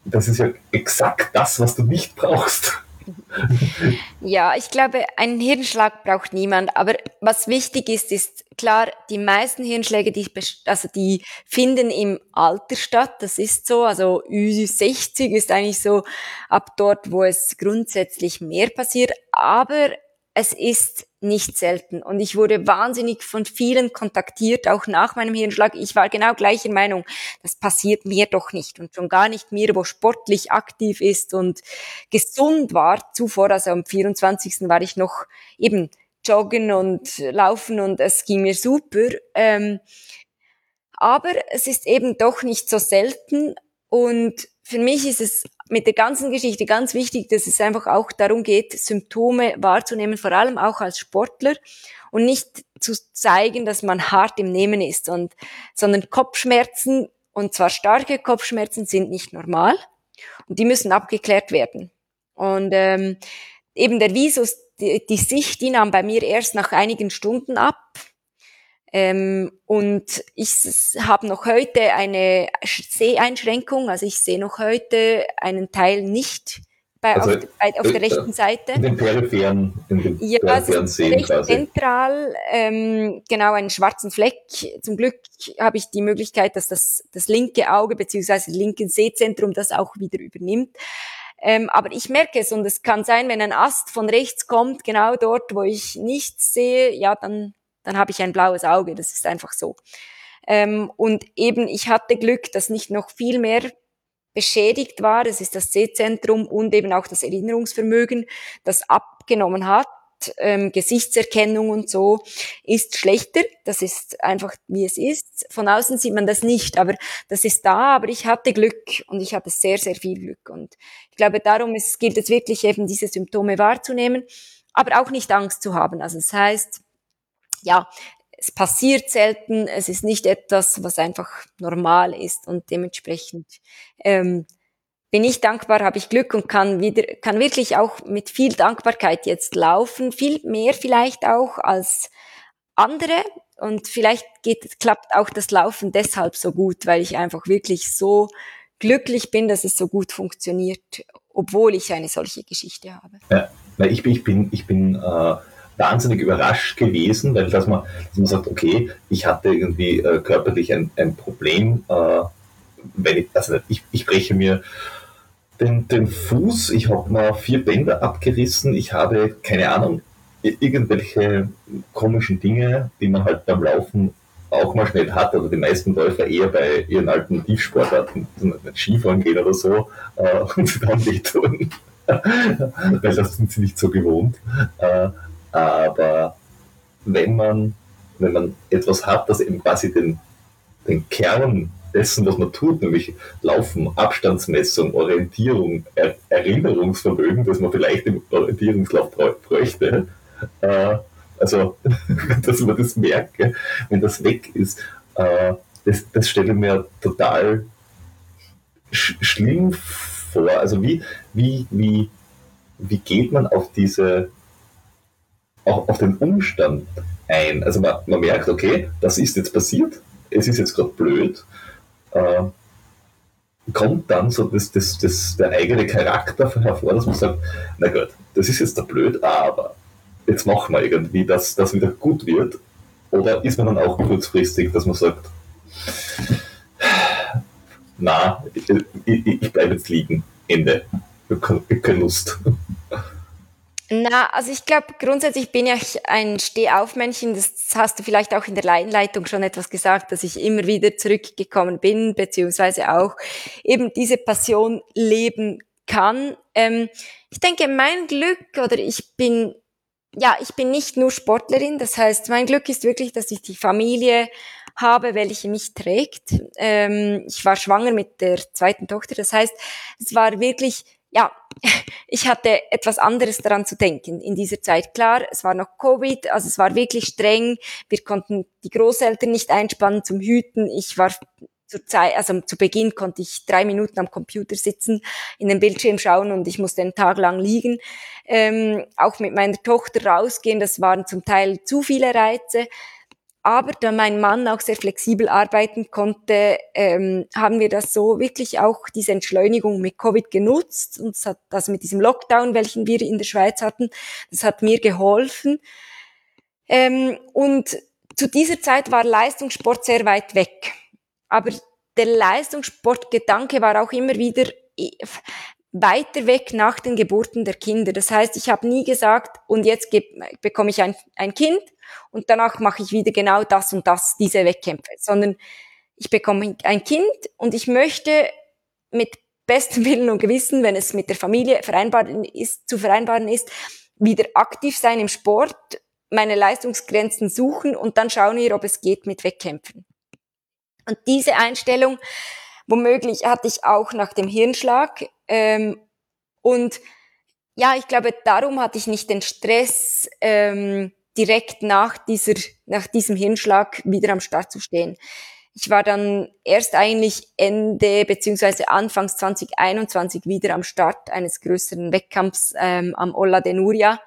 das ist ja exakt das, was du nicht brauchst. [LAUGHS] Ja, ich glaube, einen Hirnschlag braucht niemand. Aber was wichtig ist, ist klar, die meisten Hirnschläge, die, also die finden im Alter statt. Das ist so. Also Ü60 ist eigentlich so ab dort, wo es grundsätzlich mehr passiert. Aber es ist nicht selten. Und ich wurde wahnsinnig von vielen kontaktiert, auch nach meinem Hirnschlag. Ich war genau gleicher Meinung. Das passiert mir doch nicht. Und schon gar nicht mir, wo sportlich aktiv ist und gesund war zuvor. Also am 24. war ich noch eben joggen und laufen und es ging mir super. Ähm, aber es ist eben doch nicht so selten. Und für mich ist es mit der ganzen Geschichte ganz wichtig, dass es einfach auch darum geht, Symptome wahrzunehmen, vor allem auch als Sportler und nicht zu zeigen, dass man hart im Nehmen ist und, sondern Kopfschmerzen und zwar starke Kopfschmerzen sind nicht normal und die müssen abgeklärt werden. Und ähm, eben der Visus, die, die Sicht, die nahm bei mir erst nach einigen Stunden ab. Ähm, und ich habe noch heute eine Seheinschränkung, also ich sehe noch heute einen Teil nicht bei, also, auf, bei, auf, der äh, rechten Seite. In den peripheren, in den ja, peripheren Sehen recht quasi. zentral, ähm, genau einen schwarzen Fleck. Zum Glück habe ich die Möglichkeit, dass das, das linke Auge beziehungsweise das linke Sehzentrum das auch wieder übernimmt. Ähm, aber ich merke es und es kann sein, wenn ein Ast von rechts kommt, genau dort, wo ich nichts sehe, ja, dann dann habe ich ein blaues Auge. Das ist einfach so. Ähm, und eben, ich hatte Glück, dass nicht noch viel mehr beschädigt war. Das ist das Sehzentrum und eben auch das Erinnerungsvermögen, das abgenommen hat. Ähm, Gesichtserkennung und so ist schlechter. Das ist einfach, wie es ist. Von außen sieht man das nicht, aber das ist da. Aber ich hatte Glück und ich hatte sehr, sehr viel Glück. Und ich glaube, darum ist, gilt es wirklich eben, diese Symptome wahrzunehmen, aber auch nicht Angst zu haben. Also das heißt, ja, es passiert selten, es ist nicht etwas, was einfach normal ist und dementsprechend ähm, bin ich dankbar, habe ich Glück und kann wieder, kann wirklich auch mit viel Dankbarkeit jetzt laufen, viel mehr vielleicht auch als andere und vielleicht geht, klappt auch das Laufen deshalb so gut, weil ich einfach wirklich so glücklich bin, dass es so gut funktioniert, obwohl ich eine solche Geschichte habe. Ja, ich bin, ich bin, ich bin äh wahnsinnig überrascht gewesen, weil dass man, dass man sagt, okay, ich hatte irgendwie äh, körperlich ein, ein Problem, äh, wenn ich, also ich, ich breche mir den, den Fuß, ich habe mal vier Bänder abgerissen, ich habe, keine Ahnung, irgendwelche komischen Dinge, die man halt beim Laufen auch mal schnell hat, oder die meisten Läufer eher bei ihren alten Tiefsportarten, nicht Skifahren gehen oder so, äh, [LAUGHS] und sie dann wehtun. [LAUGHS] weil das sind sie nicht so gewohnt. Äh, aber wenn man, wenn man etwas hat, das eben quasi den, den Kern dessen, was man tut, nämlich Laufen, Abstandsmessung, Orientierung, er Erinnerungsvermögen, das man vielleicht im Orientierungslauf bräuchte, äh, also [LAUGHS] dass man das merke, wenn das weg ist, äh, das, das stelle ich mir total sch schlimm vor. Also wie, wie, wie, wie geht man auf diese auch auf den Umstand ein. Also man, man merkt, okay, das ist jetzt passiert, es ist jetzt gerade blöd. Äh, kommt dann so das, das, das, der eigene Charakter hervor, dass man sagt, na gut, das ist jetzt da blöd, aber jetzt machen wir irgendwie, dass das wieder gut wird. Oder ist man dann auch kurzfristig, dass man sagt, na, ich, ich, ich bleibe jetzt liegen, Ende, ich habe keine Lust. Na, also ich glaube, grundsätzlich bin ich ein Stehaufmännchen. Das hast du vielleicht auch in der Einleitung schon etwas gesagt, dass ich immer wieder zurückgekommen bin, beziehungsweise auch eben diese Passion leben kann. Ähm, ich denke, mein Glück oder ich bin, ja, ich bin nicht nur Sportlerin. Das heißt, mein Glück ist wirklich, dass ich die Familie habe, welche mich trägt. Ähm, ich war schwanger mit der zweiten Tochter. Das heißt, es war wirklich ja, ich hatte etwas anderes daran zu denken in dieser Zeit. Klar, es war noch Covid, also es war wirklich streng. Wir konnten die Großeltern nicht einspannen zum Hüten. Ich war zur Zeit, also zu Beginn konnte ich drei Minuten am Computer sitzen, in den Bildschirm schauen und ich musste einen Tag lang liegen. Ähm, auch mit meiner Tochter rausgehen, das waren zum Teil zu viele Reize. Aber da mein Mann auch sehr flexibel arbeiten konnte, ähm, haben wir das so wirklich auch diese Entschleunigung mit Covid genutzt. Und es hat das mit diesem Lockdown, welchen wir in der Schweiz hatten, das hat mir geholfen. Ähm, und zu dieser Zeit war Leistungssport sehr weit weg. Aber der Leistungssportgedanke war auch immer wieder weiter weg nach den Geburten der Kinder. Das heißt, ich habe nie gesagt, und jetzt bekomme ich ein, ein Kind und danach mache ich wieder genau das und das, diese Wettkämpfe, sondern ich bekomme ein Kind und ich möchte mit bestem Willen und Gewissen, wenn es mit der Familie vereinbar ist, zu vereinbaren ist, wieder aktiv sein im Sport, meine Leistungsgrenzen suchen und dann schauen wir, ob es geht mit Wettkämpfen. Und diese Einstellung, womöglich hatte ich auch nach dem Hirnschlag. Ähm, und ja, ich glaube, darum hatte ich nicht den Stress, ähm, direkt nach, dieser, nach diesem Hirnschlag wieder am Start zu stehen. Ich war dann erst eigentlich Ende beziehungsweise Anfangs 2021 wieder am Start eines größeren Wettkampfs ähm, am Olla de Nuria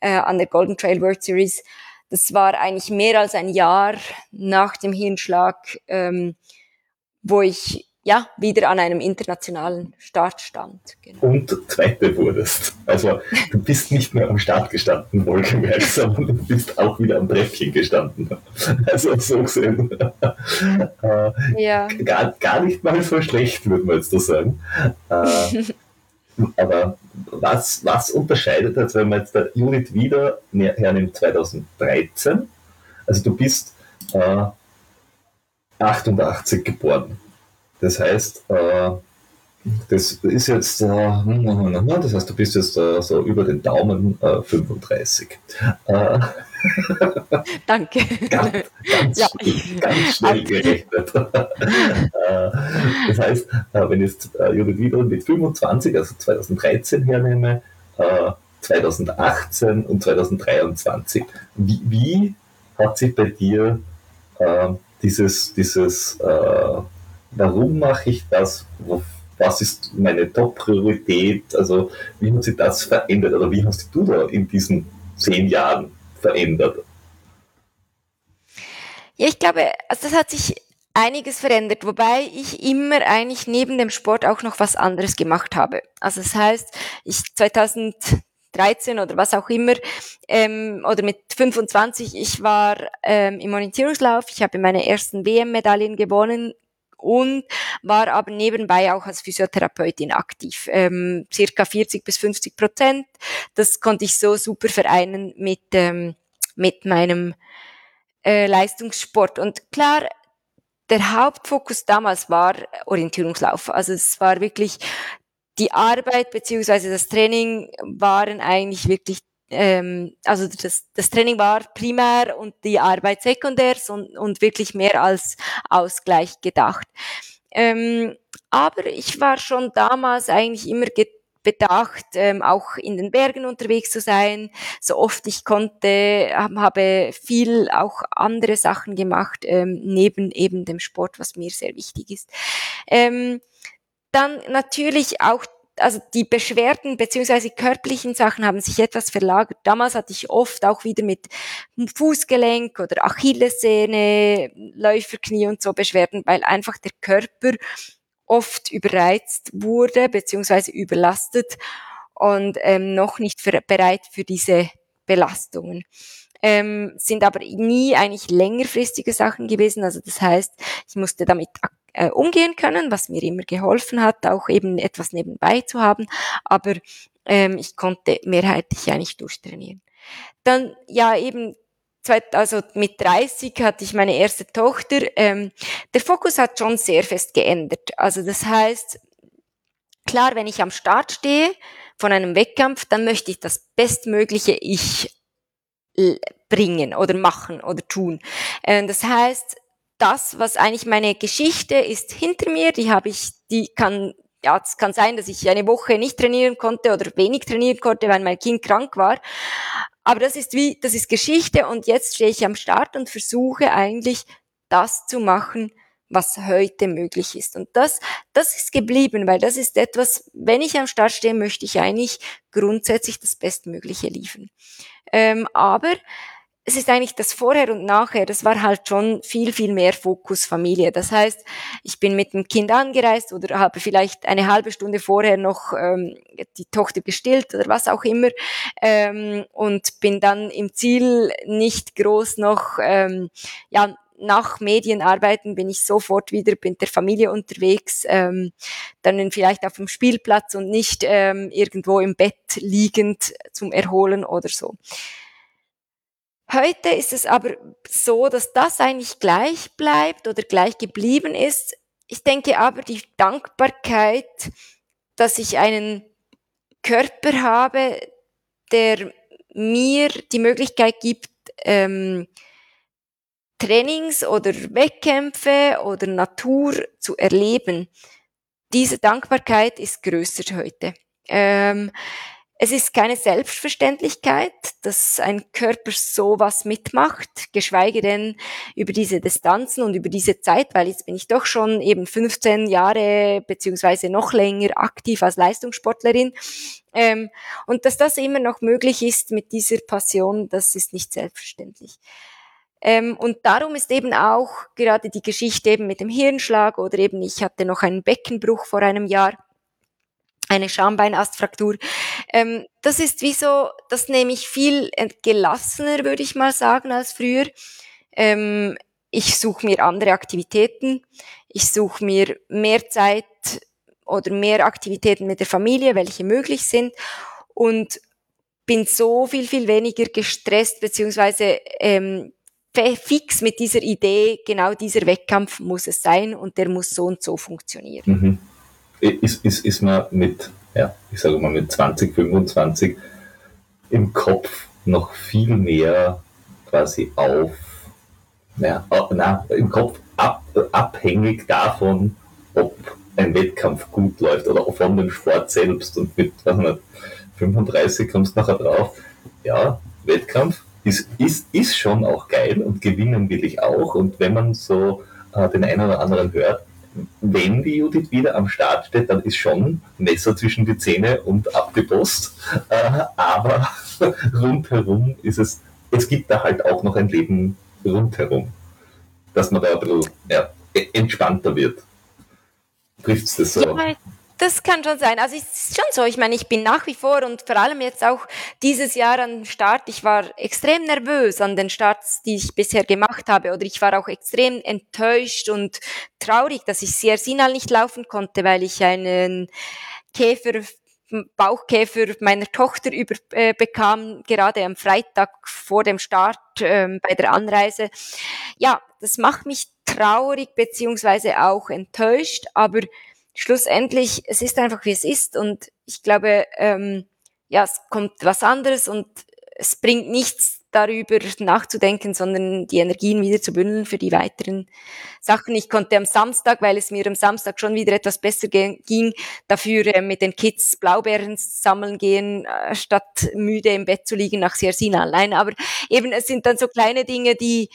äh, an der Golden Trail World Series das war eigentlich mehr als ein Jahr nach dem Hirnschlag, ähm, wo ich ja wieder an einem internationalen Start stand. Genau. Und Zweite wurdest. Also du bist nicht mehr am Start gestanden, wohlgemerkt, [LAUGHS] sondern du bist auch wieder am Treppchen gestanden. Also so gesehen. äh, ja. gar, gar nicht mal so schlecht, würde man jetzt so sagen. Äh, aber was, was unterscheidet jetzt, wenn man jetzt der Unit wieder hernimmt 2013? Also du bist äh, 88 geboren. Das heißt, äh, das ist jetzt, äh, das heißt, du bist jetzt äh, so über den Daumen äh, 35. Äh, [LAUGHS] Danke. Ganz, ganz, ja. schnell, ganz schnell gerechnet. [LAUGHS] Äh, das heißt, äh, wenn ich jetzt Judith Wiedel mit 25, also 2013 hernehme, 2018 und 2023, wie, wie hat sich bei dir dieses, dieses warum mache ich das, was ist meine Top-Priorität, also wie hat sich das verändert? Oder wie hast du da in diesen zehn Jahren verändert? Ja, ich glaube, also das hat sich einiges verändert, wobei ich immer eigentlich neben dem Sport auch noch was anderes gemacht habe. Also das heißt, ich 2013 oder was auch immer, ähm, oder mit 25, ich war ähm, im Orientierungslauf, ich habe meine ersten WM-Medaillen gewonnen, und war aber nebenbei auch als Physiotherapeutin aktiv. Ähm, circa 40 bis 50 Prozent. Das konnte ich so super vereinen mit, ähm, mit meinem äh, Leistungssport. Und klar, der Hauptfokus damals war Orientierungslauf. Also es war wirklich die Arbeit beziehungsweise das Training waren eigentlich wirklich ähm, also das, das Training war primär und die Arbeit sekundär und, und wirklich mehr als Ausgleich gedacht. Ähm, aber ich war schon damals eigentlich immer bedacht, ähm, auch in den Bergen unterwegs zu sein, so oft ich konnte, habe viel auch andere Sachen gemacht, ähm, neben eben dem Sport, was mir sehr wichtig ist. Ähm, dann natürlich auch also die Beschwerden beziehungsweise körperlichen Sachen haben sich etwas verlagert. Damals hatte ich oft auch wieder mit Fußgelenk oder Achillessehne, Läuferknie und so Beschwerden, weil einfach der Körper oft überreizt wurde beziehungsweise überlastet und ähm, noch nicht für, bereit für diese Belastungen. Ähm, sind aber nie eigentlich längerfristige Sachen gewesen. Also das heißt, ich musste damit äh, umgehen können, was mir immer geholfen hat, auch eben etwas nebenbei zu haben. Aber ähm, ich konnte mehrheitlich eigentlich durchtrainieren. Dann ja eben also mit 30 hatte ich meine erste Tochter. Ähm, der Fokus hat schon sehr fest geändert. Also das heißt, klar, wenn ich am Start stehe von einem Wettkampf, dann möchte ich das bestmögliche Ich bringen oder machen oder tun. Äh, das heißt, das, was eigentlich meine Geschichte ist hinter mir, die habe ich, die kann, ja, es kann sein, dass ich eine Woche nicht trainieren konnte oder wenig trainieren konnte, weil mein Kind krank war. Aber das ist wie, das ist Geschichte und jetzt stehe ich am Start und versuche eigentlich das zu machen, was heute möglich ist. Und das, das ist geblieben, weil das ist etwas, wenn ich am Start stehe, möchte ich eigentlich grundsätzlich das Bestmögliche liefern. Ähm, aber es ist eigentlich das Vorher und Nachher, das war halt schon viel, viel mehr Fokus Familie. Das heißt, ich bin mit dem Kind angereist oder habe vielleicht eine halbe Stunde vorher noch ähm, die Tochter gestillt oder was auch immer ähm, und bin dann im Ziel nicht groß noch, ähm, ja, nach Medienarbeiten bin ich sofort wieder mit der Familie unterwegs, ähm, dann vielleicht auf dem Spielplatz und nicht ähm, irgendwo im Bett liegend zum Erholen oder so. Heute ist es aber so, dass das eigentlich gleich bleibt oder gleich geblieben ist. Ich denke aber die Dankbarkeit, dass ich einen Körper habe, der mir die Möglichkeit gibt, ähm, Trainings oder Wettkämpfe oder Natur zu erleben. Diese Dankbarkeit ist größer heute. Ähm, es ist keine Selbstverständlichkeit, dass ein Körper sowas mitmacht, geschweige denn über diese Distanzen und über diese Zeit, weil jetzt bin ich doch schon eben 15 Jahre beziehungsweise noch länger aktiv als Leistungssportlerin. Ähm, und dass das immer noch möglich ist mit dieser Passion, das ist nicht selbstverständlich. Ähm, und darum ist eben auch gerade die Geschichte eben mit dem Hirnschlag oder eben ich hatte noch einen Beckenbruch vor einem Jahr eine Schambeinastfraktur. Ähm, das ist wie so, das nehme ich viel gelassener, würde ich mal sagen, als früher. Ähm, ich suche mir andere Aktivitäten. Ich suche mir mehr Zeit oder mehr Aktivitäten mit der Familie, welche möglich sind. Und bin so viel, viel weniger gestresst, beziehungsweise ähm, fix mit dieser Idee, genau dieser Wettkampf muss es sein und der muss so und so funktionieren. Mhm ist, ist, ist man mit, ja, ich sage mal mit 20, 25 im Kopf noch viel mehr quasi auf, naja, na, im Kopf ab, abhängig davon, ob ein Wettkampf gut läuft oder von dem Sport selbst. Und mit was nicht, 35 kommst du nachher drauf, ja, Wettkampf ist, ist, ist schon auch geil und gewinnen will ich auch. Und wenn man so äh, den einen oder anderen hört, wenn die Judith wieder am Start steht, dann ist schon Messer zwischen die Zähne und abgepost. Äh, aber [LAUGHS] rundherum ist es, es gibt da halt auch noch ein Leben rundherum, dass man da ein bisschen ja, entspannter wird. Trifft es das so? Ja, das kann schon sein. Also es ist schon so. Ich meine, ich bin nach wie vor und vor allem jetzt auch dieses Jahr an Start. Ich war extrem nervös an den Starts, die ich bisher gemacht habe. Oder ich war auch extrem enttäuscht und traurig, dass ich sehr Sinal nicht laufen konnte, weil ich einen Käfer Bauchkäfer meiner Tochter über, äh, bekam, gerade am Freitag vor dem Start äh, bei der Anreise. Ja, das macht mich traurig beziehungsweise auch enttäuscht, aber schlussendlich, es ist einfach wie es ist und ich glaube, ähm, ja, es kommt was anderes und es bringt nichts darüber nachzudenken, sondern die Energien wieder zu bündeln für die weiteren Sachen. Ich konnte am Samstag, weil es mir am Samstag schon wieder etwas besser ging, dafür äh, mit den Kids Blaubeeren sammeln gehen, äh, statt müde im Bett zu liegen nach Sersina allein. Aber eben, es sind dann so kleine Dinge, die,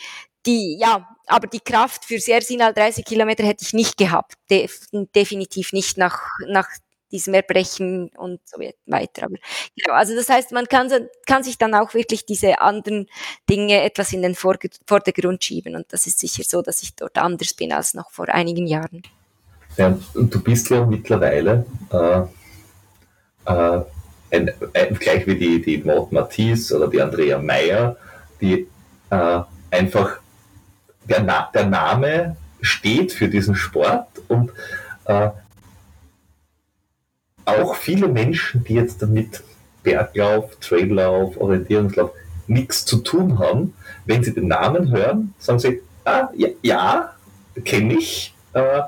die, ja, aber die Kraft für sehr Sinal 30 Kilometer hätte ich nicht gehabt. De definitiv nicht nach, nach diesem Erbrechen und so weiter. Aber, genau, also das heißt, man kann, kann sich dann auch wirklich diese anderen Dinge etwas in den Vordergrund schieben. Und das ist sicher so, dass ich dort anders bin als noch vor einigen Jahren. Ja, und du bist ja mittlerweile äh, äh, ein, ein, gleich wie die, die Maud Matisse oder die Andrea Meyer, die äh, einfach der, Na der Name steht für diesen Sport und äh, auch viele Menschen, die jetzt damit Berglauf, Traillauf, Orientierungslauf nichts zu tun haben, wenn sie den Namen hören, sagen sie, ah, ja, ja kenne ich. Äh,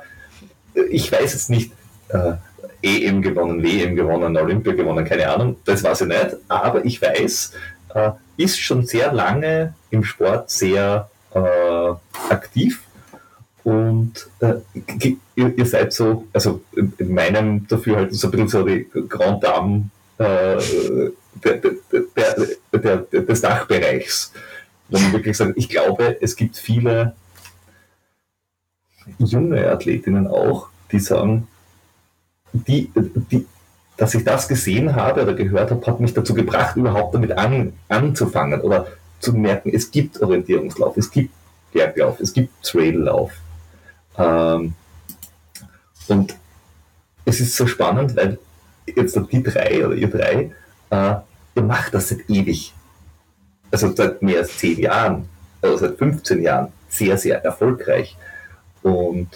ich weiß jetzt nicht, äh, EM gewonnen, WM gewonnen, Olympia gewonnen, keine Ahnung, das weiß ich nicht, aber ich weiß, äh, ist schon sehr lange im Sport sehr äh, aktiv und äh, ihr, ihr, seid so, also in meinem Dafürhalten so ein bisschen so die Grand Dame äh, der, der, der, des Dachbereichs. Wo man wirklich sagt, ich glaube, es gibt viele junge Athletinnen auch, die sagen, die, die, dass ich das gesehen habe oder gehört habe, hat mich dazu gebracht, überhaupt damit an, anzufangen oder zu merken, es gibt Orientierungslauf, es gibt Berglauf, es gibt Traillauf. Ähm, und es ist so spannend, weil jetzt die drei oder ihr drei, äh, ihr macht das seit ewig. Also seit mehr als zehn Jahren, also seit 15 Jahren, sehr, sehr erfolgreich. Und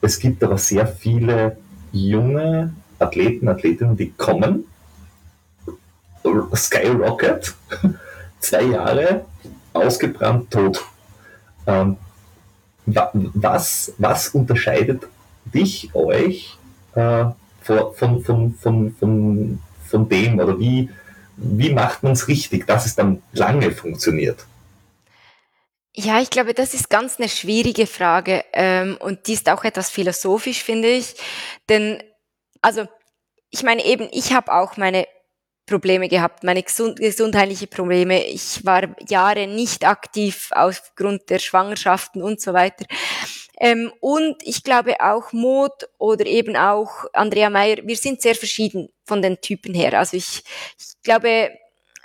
es gibt aber sehr viele junge Athleten, Athletinnen, die kommen, Skyrocket, zwei Jahre, ausgebrannt, tot. Ähm, was, was unterscheidet dich, euch äh, von, von, von, von, von, dem oder wie, wie macht man es richtig, dass es dann lange funktioniert? Ja, ich glaube, das ist ganz eine schwierige Frage ähm, und die ist auch etwas philosophisch, finde ich. Denn, also, ich meine eben, ich habe auch meine Probleme gehabt, meine gesund gesundheitliche Probleme. Ich war Jahre nicht aktiv aufgrund der Schwangerschaften und so weiter. Ähm, und ich glaube auch Mod oder eben auch Andrea Meyer, wir sind sehr verschieden von den Typen her. Also ich, ich glaube,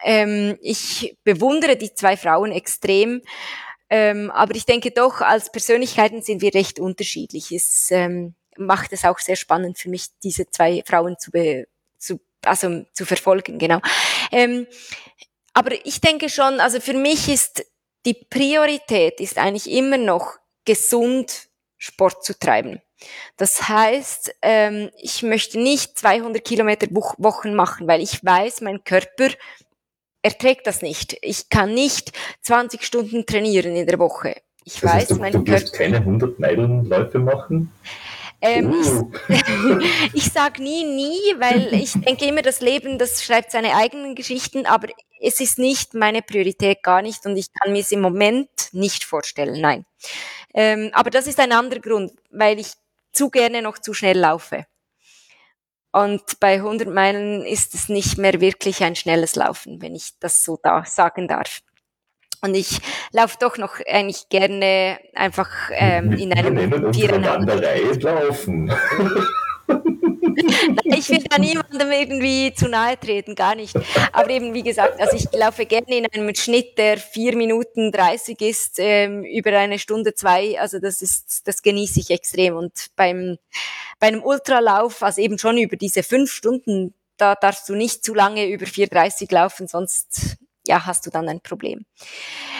ähm, ich bewundere die zwei Frauen extrem. Ähm, aber ich denke doch, als Persönlichkeiten sind wir recht unterschiedlich. Es ähm, macht es auch sehr spannend für mich, diese zwei Frauen zu, be also zu verfolgen, genau. Ähm, aber ich denke schon, also für mich ist die Priorität ist eigentlich immer noch gesund Sport zu treiben. Das heißt, ähm, ich möchte nicht 200 Kilometer Wochen machen, weil ich weiß, mein Körper erträgt das nicht. Ich kann nicht 20 Stunden trainieren in der Woche. Ich das weiß, heißt, du, mein du Körper. keine 100 Meilenläufe machen? Ähm, uh. Ich, [LAUGHS] ich sage nie, nie, weil ich denke immer, das Leben, das schreibt seine eigenen Geschichten, aber es ist nicht meine Priorität, gar nicht, und ich kann mir es im Moment nicht vorstellen, nein. Ähm, aber das ist ein anderer Grund, weil ich zu gerne noch zu schnell laufe. Und bei 100 Meilen ist es nicht mehr wirklich ein schnelles Laufen, wenn ich das so da sagen darf. Und ich laufe doch noch eigentlich gerne einfach ähm, in einem viereinhalb. laufen. [LAUGHS] ich will da niemandem irgendwie zu nahe treten, gar nicht. Aber eben, wie gesagt, also ich laufe gerne in einem Schnitt, der vier Minuten dreißig ist, ähm, über eine Stunde zwei. Also das ist, das genieße ich extrem. Und beim, bei einem Ultralauf, also eben schon über diese fünf Stunden, da darfst du nicht zu lange über 4,30 laufen, sonst ja, hast du dann ein Problem.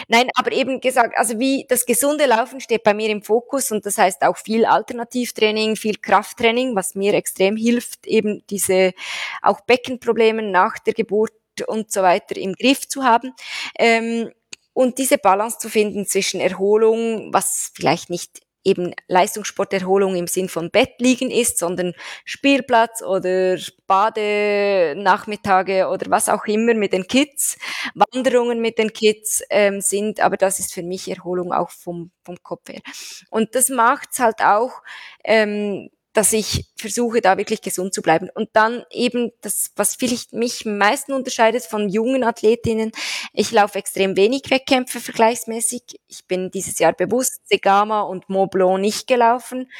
Nein, aber eben gesagt, also wie das gesunde Laufen steht bei mir im Fokus und das heißt auch viel Alternativtraining, viel Krafttraining, was mir extrem hilft, eben diese auch Beckenprobleme nach der Geburt und so weiter im Griff zu haben. Ähm, und diese Balance zu finden zwischen Erholung, was vielleicht nicht eben Leistungssporterholung im Sinn von Bett liegen ist, sondern Spielplatz oder Badenachmittage oder was auch immer mit den Kids, Wanderungen mit den Kids ähm, sind, aber das ist für mich Erholung auch vom, vom Kopf her. Und das macht's halt auch ähm, dass ich versuche, da wirklich gesund zu bleiben. Und dann eben das, was vielleicht mich am meisten unterscheidet von jungen Athletinnen, ich laufe extrem wenig Wettkämpfe vergleichsmäßig. Ich bin dieses Jahr bewusst Segama und Blanc nicht gelaufen,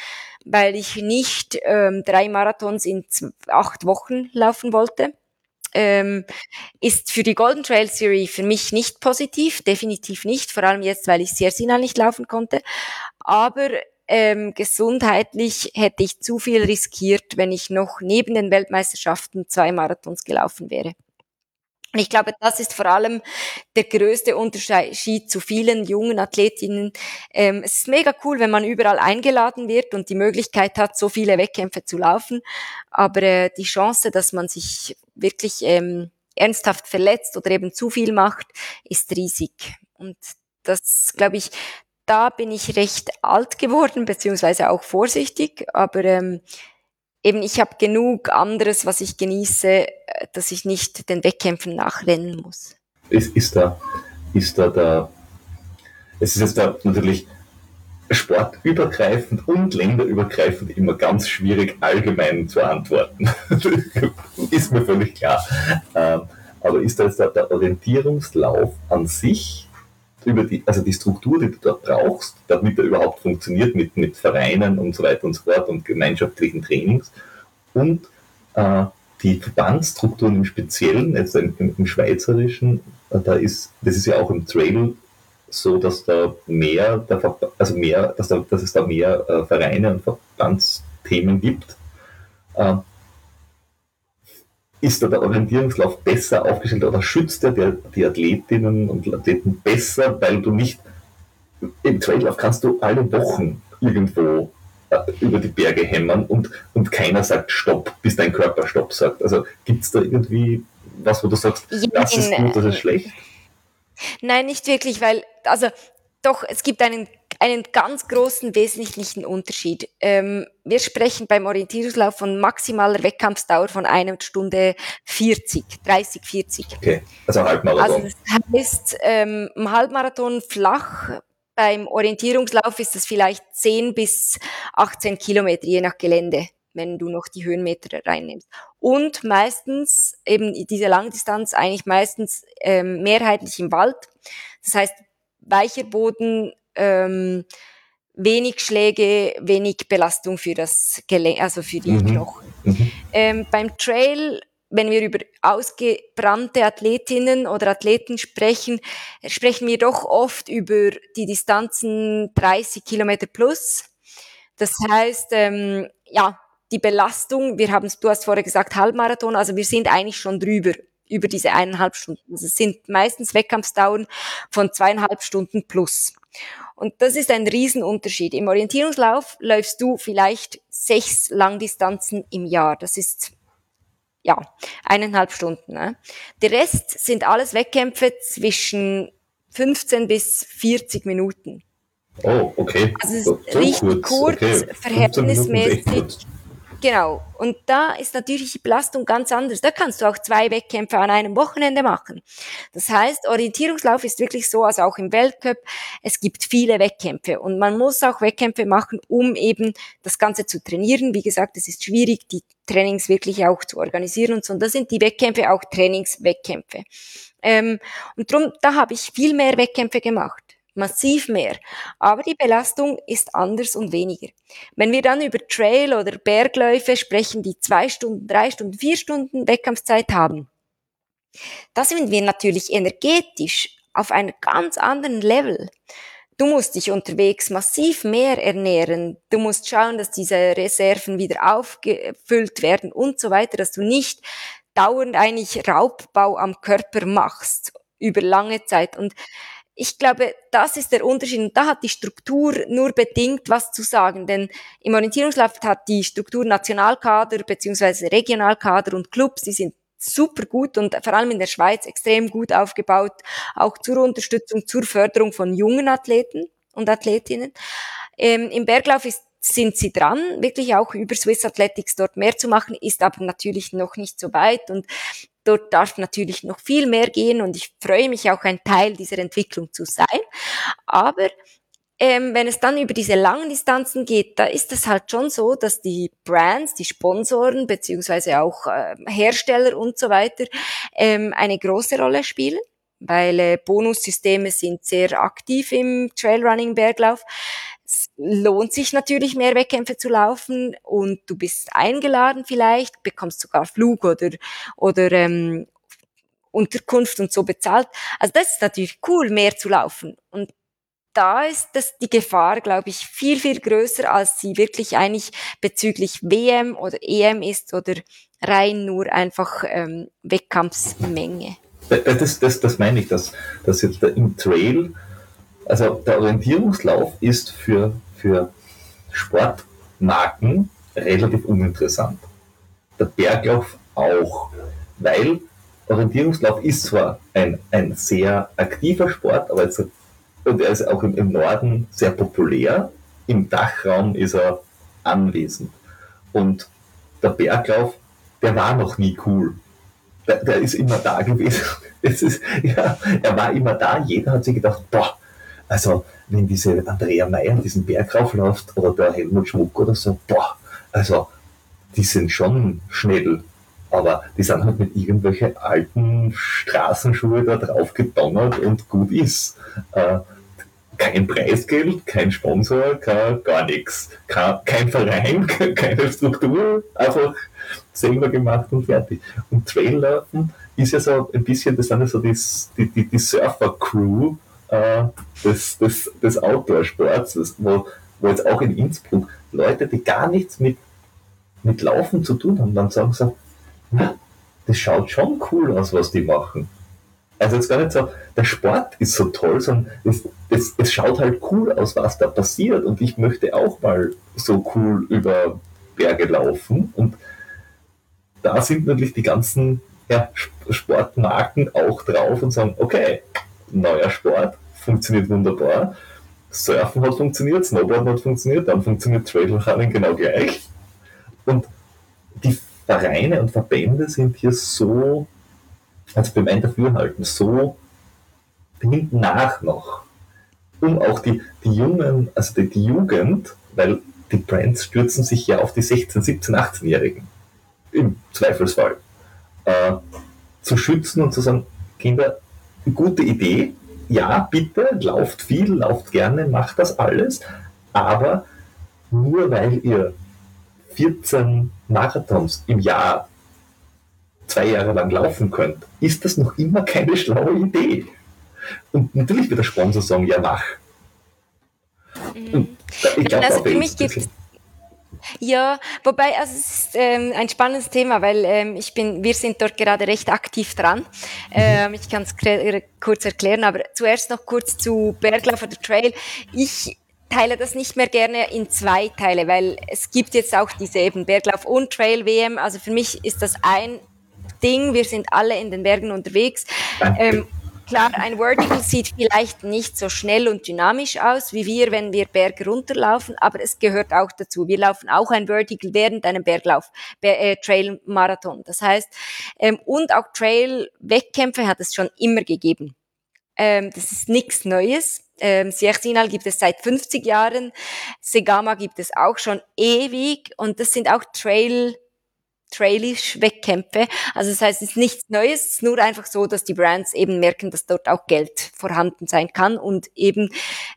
weil ich nicht ähm, drei Marathons in acht Wochen laufen wollte. Ähm, ist für die Golden Trail Series für mich nicht positiv, definitiv nicht, vor allem jetzt, weil ich sehr Sinal nicht laufen konnte. Aber ähm, gesundheitlich hätte ich zu viel riskiert, wenn ich noch neben den Weltmeisterschaften zwei Marathons gelaufen wäre. Ich glaube, das ist vor allem der größte Unterschied zu vielen jungen Athletinnen. Ähm, es ist mega cool, wenn man überall eingeladen wird und die Möglichkeit hat, so viele Wettkämpfe zu laufen. Aber äh, die Chance, dass man sich wirklich ähm, ernsthaft verletzt oder eben zu viel macht, ist riesig. Und das, glaube ich, da bin ich recht alt geworden, beziehungsweise auch vorsichtig, aber ähm, eben ich habe genug anderes, was ich genieße, äh, dass ich nicht den Wettkämpfen nachrennen muss. Ist, ist da, ist da der, es ist jetzt da natürlich sportübergreifend und länderübergreifend immer ganz schwierig allgemein zu antworten. [LAUGHS] ist mir völlig klar. Ähm, aber ist da jetzt der Orientierungslauf an sich über die, also die Struktur, die du da brauchst, damit er überhaupt funktioniert mit, mit Vereinen und so weiter und so fort und gemeinschaftlichen Trainings und äh, die Verbandsstrukturen im Speziellen, im, im, im Schweizerischen, äh, da ist, das ist ja auch im Trail so, dass da mehr, also mehr, dass, da, dass es da mehr äh, Vereine und Verbandsthemen gibt. Äh, ist da der Orientierungslauf besser aufgestellt oder schützt er die, die Athletinnen und Athleten besser, weil du nicht im Traillauf kannst du alle Wochen irgendwo äh, über die Berge hämmern und, und keiner sagt Stopp, bis dein Körper Stopp sagt. Also gibt es da irgendwie was, wo du sagst, ja, das ist gut, das ist schlecht? Nein, nicht wirklich, weil, also doch, es gibt einen einen ganz großen wesentlichen Unterschied. Ähm, wir sprechen beim Orientierungslauf von maximaler Wettkampfdauer von einer Stunde 40, 30, 40. Okay, also Halbmarathon. Also das heißt, ähm, im Halbmarathon flach, beim Orientierungslauf ist das vielleicht 10 bis 18 Kilometer, je nach Gelände wenn du noch die Höhenmeter reinnimmst. Und meistens eben diese Langdistanz eigentlich meistens ähm, mehrheitlich im Wald. Das heißt, weicher Boden, ähm, wenig Schläge, wenig Belastung für das Gelenk, also für die mhm. Knochen. Mhm. Ähm, beim Trail, wenn wir über ausgebrannte Athletinnen oder Athleten sprechen, sprechen wir doch oft über die Distanzen 30 Kilometer plus. Das heißt, ähm, ja, die Belastung, wir haben, du hast vorher gesagt Halbmarathon, also wir sind eigentlich schon drüber über diese eineinhalb Stunden. Also es sind meistens Wettkampfsdauern von zweieinhalb Stunden plus. Und das ist ein Riesenunterschied. Im Orientierungslauf läufst du vielleicht sechs Langdistanzen im Jahr. Das ist ja eineinhalb Stunden. Ne? Der Rest sind alles Wettkämpfe zwischen 15 bis 40 Minuten. Oh, okay. Also es ist so, so richtig kurz, kurz okay. verhältnismäßig Genau. Und da ist natürlich die Belastung ganz anders. Da kannst du auch zwei Wettkämpfe an einem Wochenende machen. Das heißt, Orientierungslauf ist wirklich so, also auch im Weltcup, es gibt viele Wettkämpfe und man muss auch Wettkämpfe machen, um eben das Ganze zu trainieren. Wie gesagt, es ist schwierig, die Trainings wirklich auch zu organisieren und so. Und da sind die Wettkämpfe auch Trainingswettkämpfe. Ähm, und darum, da habe ich viel mehr Wettkämpfe gemacht massiv mehr. Aber die Belastung ist anders und weniger. Wenn wir dann über Trail oder Bergläufe sprechen, die zwei Stunden, drei Stunden, vier Stunden Wettkampfzeit haben, da sind wir natürlich energetisch auf einem ganz anderen Level. Du musst dich unterwegs massiv mehr ernähren. Du musst schauen, dass diese Reserven wieder aufgefüllt werden und so weiter, dass du nicht dauernd eigentlich Raubbau am Körper machst über lange Zeit. Und ich glaube, das ist der Unterschied. Und da hat die Struktur nur bedingt was zu sagen. Denn im Orientierungslauf hat die Struktur Nationalkader beziehungsweise Regionalkader und Clubs, die sind super gut und vor allem in der Schweiz extrem gut aufgebaut, auch zur Unterstützung, zur Förderung von jungen Athleten und Athletinnen. Ähm, Im Berglauf ist sind sie dran, wirklich auch über Swiss Athletics dort mehr zu machen, ist aber natürlich noch nicht so weit und Dort darf natürlich noch viel mehr gehen und ich freue mich auch ein Teil dieser Entwicklung zu sein. Aber ähm, wenn es dann über diese langen Distanzen geht, da ist es halt schon so, dass die Brands, die Sponsoren beziehungsweise auch äh, Hersteller und so weiter ähm, eine große Rolle spielen, weil äh, Bonussysteme sind sehr aktiv im Trailrunning Berglauf. Es lohnt sich natürlich mehr Wettkämpfe zu laufen und du bist eingeladen vielleicht, bekommst sogar Flug oder, oder ähm, Unterkunft und so bezahlt. Also das ist natürlich cool, mehr zu laufen. Und da ist das die Gefahr, glaube ich, viel, viel größer, als sie wirklich eigentlich bezüglich WM oder EM ist oder rein nur einfach ähm, Wettkampfsmenge. Das, das, das meine ich, dass, dass jetzt im Trail also der Orientierungslauf ist für, für Sportmarken relativ uninteressant. Der Berglauf auch, weil Orientierungslauf ist zwar ein, ein sehr aktiver Sport, aber jetzt, und er ist auch im, im Norden sehr populär. Im Dachraum ist er anwesend. Und der Berglauf, der war noch nie cool. Der, der ist immer da gewesen. [LAUGHS] Es ist, ja, er war immer da. Jeder hat sich gedacht, boah, also, wenn diese Andrea Meyer diesen Berg raufläuft oder der Helmut Schmuck oder so, boah, also, die sind schon schnell. aber die sind halt mit irgendwelchen alten Straßenschuhe da drauf gedonnert und gut ist. Äh, kein Preisgeld, kein Sponsor, kein, gar nichts. Kein, kein Verein, [LAUGHS] keine Struktur, einfach selber gemacht und fertig. Und Traillaufen ist ja so ein bisschen, das sind ja so die, die, die Surfer-Crew äh, des, des, des Outdoor-Sports, wo, wo jetzt auch in Innsbruck Leute, die gar nichts mit, mit Laufen zu tun haben, dann sagen so, das schaut schon cool aus, was die machen. Also jetzt gar nicht so, der Sport ist so toll, sondern es, es, es schaut halt cool aus, was da passiert. Und ich möchte auch mal so cool über Berge laufen. Und da sind natürlich die ganzen ja, Sportmarken auch drauf und sagen, okay, neuer Sport, funktioniert wunderbar. Surfen hat funktioniert, Snowboarden hat funktioniert, dann funktioniert Trailrunning genau gleich. Und die Vereine und Verbände sind hier so, also beim einen Dafürhalten, so hinten nach noch, um auch die, die Jungen, also die, die Jugend, weil die Brands stürzen sich ja auf die 16, 17, 18-Jährigen, im Zweifelsfall, äh, zu schützen und zu sagen, Kinder, gute Idee, ja, bitte, lauft viel, lauft gerne, macht das alles, aber nur weil ihr 14 Marathons im Jahr zwei Jahre lang laufen könnt, ist das noch immer keine schlaue Idee. Und natürlich wird der Sponsor sagen, ja, mach. Mhm. ich glaub, also für mich gibt ja, wobei, also es ist ähm, ein spannendes Thema, weil ähm, ich bin, wir sind dort gerade recht aktiv dran. Mhm. Ähm, ich kann es kurz erklären, aber zuerst noch kurz zu Berglauf oder Trail. Ich teile das nicht mehr gerne in zwei Teile, weil es gibt jetzt auch diese eben Berglauf und Trail WM. Also für mich ist das ein Ding. Wir sind alle in den Bergen unterwegs. Ähm, klar, ein Vertical [LAUGHS] sieht vielleicht nicht so schnell und dynamisch aus wie wir, wenn wir Berge runterlaufen, aber es gehört auch dazu. Wir laufen auch ein Vertical während einem Berglauf, äh, Trail Marathon. Das heißt, ähm, und auch Trail Wettkämpfe hat es schon immer gegeben. Ähm, das ist nichts Neues. Ähm, Siechsinal gibt es seit 50 Jahren. Segama gibt es auch schon ewig. Und das sind auch Trail, trailish Wettkämpfe. Also das heißt, es ist nichts Neues. Es ist nur einfach so, dass die Brands eben merken, dass dort auch Geld vorhanden sein kann und eben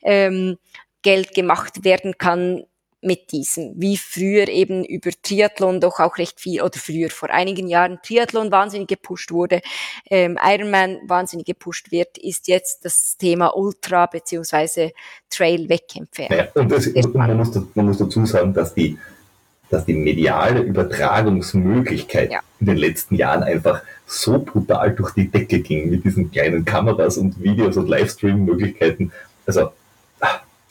ähm, Geld gemacht werden kann mit diesem, wie früher eben über Triathlon doch auch recht viel, oder früher vor einigen Jahren Triathlon wahnsinnig gepusht wurde, ähm, Ironman wahnsinnig gepusht wird, ist jetzt das Thema Ultra beziehungsweise Trail-Wettkämpfe. Ja, und, das, man, muss, man muss dazu sagen, dass die, dass die mediale Übertragungsmöglichkeit ja. in den letzten Jahren einfach so brutal durch die Decke ging mit diesen kleinen Kameras und Videos und Livestream-Möglichkeiten. Also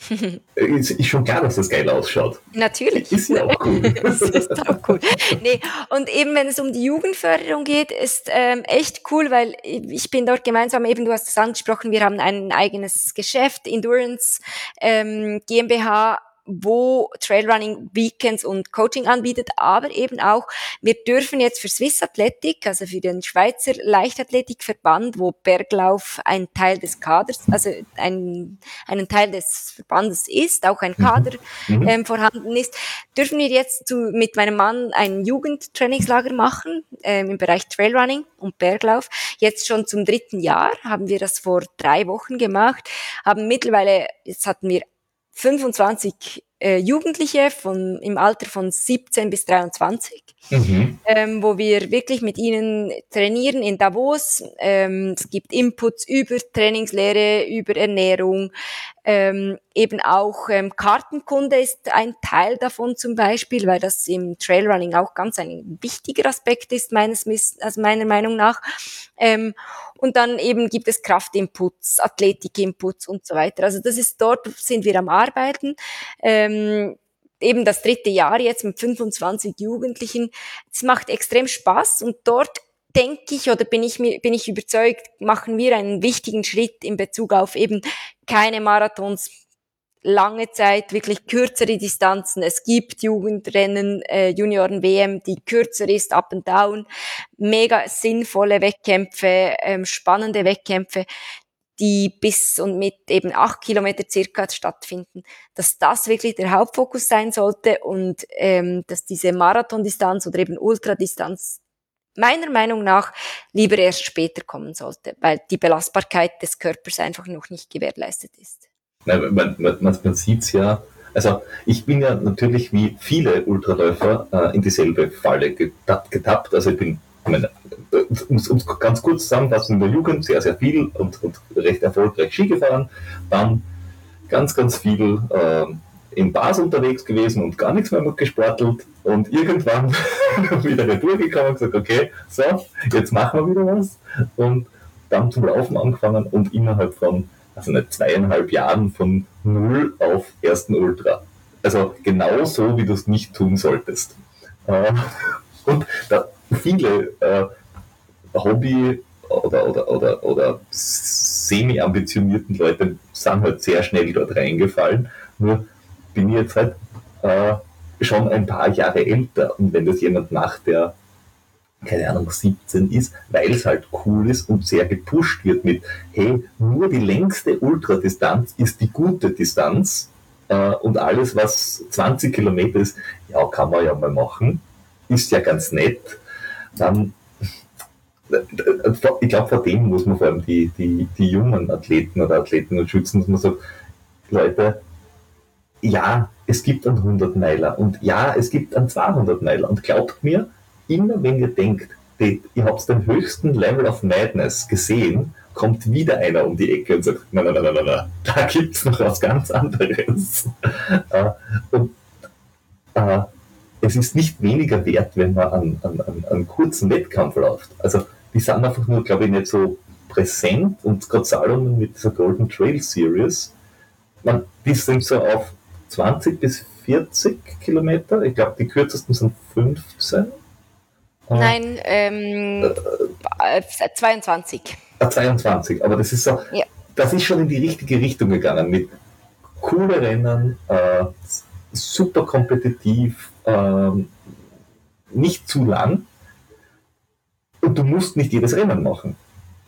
[LAUGHS] ist, ist schon klar, dass das geil ausschaut. Natürlich. Ist ja auch cool. [LAUGHS] das ist auch cool. Nee, und eben wenn es um die Jugendförderung geht, ist ähm, echt cool, weil ich bin dort gemeinsam, eben du hast es angesprochen, wir haben ein eigenes Geschäft, Endurance ähm, GmbH, wo Trailrunning Weekends und Coaching anbietet, aber eben auch, wir dürfen jetzt für Swiss Athletic, also für den Schweizer Leichtathletikverband, wo Berglauf ein Teil des Kaders, also ein, einen Teil des Verbandes ist, auch ein mhm. Kader mhm. ähm, vorhanden ist, dürfen wir jetzt zu, mit meinem Mann ein Jugendtrainingslager machen ähm, im Bereich Trailrunning und Berglauf. Jetzt schon zum dritten Jahr haben wir das vor drei Wochen gemacht, haben mittlerweile, jetzt hatten wir 25 äh, Jugendliche von, im Alter von 17 bis 23, mhm. ähm, wo wir wirklich mit ihnen trainieren in Davos. Ähm, es gibt Inputs über Trainingslehre, über Ernährung, ähm, eben auch ähm, Kartenkunde ist ein Teil davon zum Beispiel, weil das im Trailrunning auch ganz ein wichtiger Aspekt ist, meines also meiner Meinung nach. Ähm, und dann eben gibt es Kraftinputs, Athletikinputs und so weiter. Also das ist dort sind wir am Arbeiten. Ähm, eben das dritte Jahr jetzt mit 25 Jugendlichen. Es macht extrem Spaß und dort denke ich oder bin ich mir bin ich überzeugt, machen wir einen wichtigen Schritt in Bezug auf eben keine Marathons lange Zeit wirklich kürzere Distanzen. Es gibt Jugendrennen, äh, Junioren-WM, die kürzer ist, up and down, mega sinnvolle Wettkämpfe, ähm, spannende Wettkämpfe, die bis und mit eben acht Kilometer circa stattfinden, dass das wirklich der Hauptfokus sein sollte und ähm, dass diese Marathondistanz oder eben Ultradistanz meiner Meinung nach lieber erst später kommen sollte, weil die Belastbarkeit des Körpers einfach noch nicht gewährleistet ist. Man, man, man, sieht es ja, also ich bin ja natürlich wie viele Ultraläufer äh, in dieselbe Falle getappt, getappt. Also ich bin, meine, um es ganz kurz zusammenfassen, in der Jugend sehr, sehr viel und, und recht erfolgreich Ski gefahren, dann ganz, ganz viel äh, in Bars unterwegs gewesen und gar nichts mehr gesportelt und irgendwann [LAUGHS] wieder retour und gesagt, okay, so, jetzt machen wir wieder was. Und dann zum Laufen angefangen und innerhalb von, also nicht zweieinhalb Jahren von null auf ersten Ultra. Also genau so, wie du es nicht tun solltest. Äh, und da viele äh, Hobby- oder, oder, oder, oder semi-ambitionierten Leute sind halt sehr schnell dort reingefallen. Nur bin ich jetzt halt äh, schon ein paar Jahre älter und wenn das jemand macht, der keine Ahnung, 17 ist, weil es halt cool ist und sehr gepusht wird mit, hey, nur die längste Ultradistanz ist die gute Distanz äh, und alles, was 20 Kilometer ist, ja, kann man ja mal machen, ist ja ganz nett, dann ich glaube, vor dem muss man vor allem die, die, die jungen Athleten oder Athleten schützen, dass man sagt, Leute, ja, es gibt einen 100 Meiler und ja, es gibt einen 200 Meiler und glaubt mir, immer wenn ihr denkt, ihr habt den höchsten Level of Madness gesehen, kommt wieder einer um die Ecke und sagt, nein, nein, nein, nein, nein, da gibt's noch was ganz anderes. [LAUGHS] Äh, und äh, es ist nicht weniger wert, wenn man an, an, an, an kurzen Wettkampf läuft. Also die sind einfach nur, glaube ich, nicht so präsent und gerade Salomon mit dieser Golden Trail Series, man, die sind so auf 20 bis 40 Kilometer. Ich glaube, die kürzesten sind 15. Nein, ähm, äh, 22. Ah, 22, aber das ist so, ja. das ist schon in die richtige Richtung gegangen mit coole Rennen, äh, super kompetitiv, äh, nicht zu lang und du musst nicht jedes Rennen machen.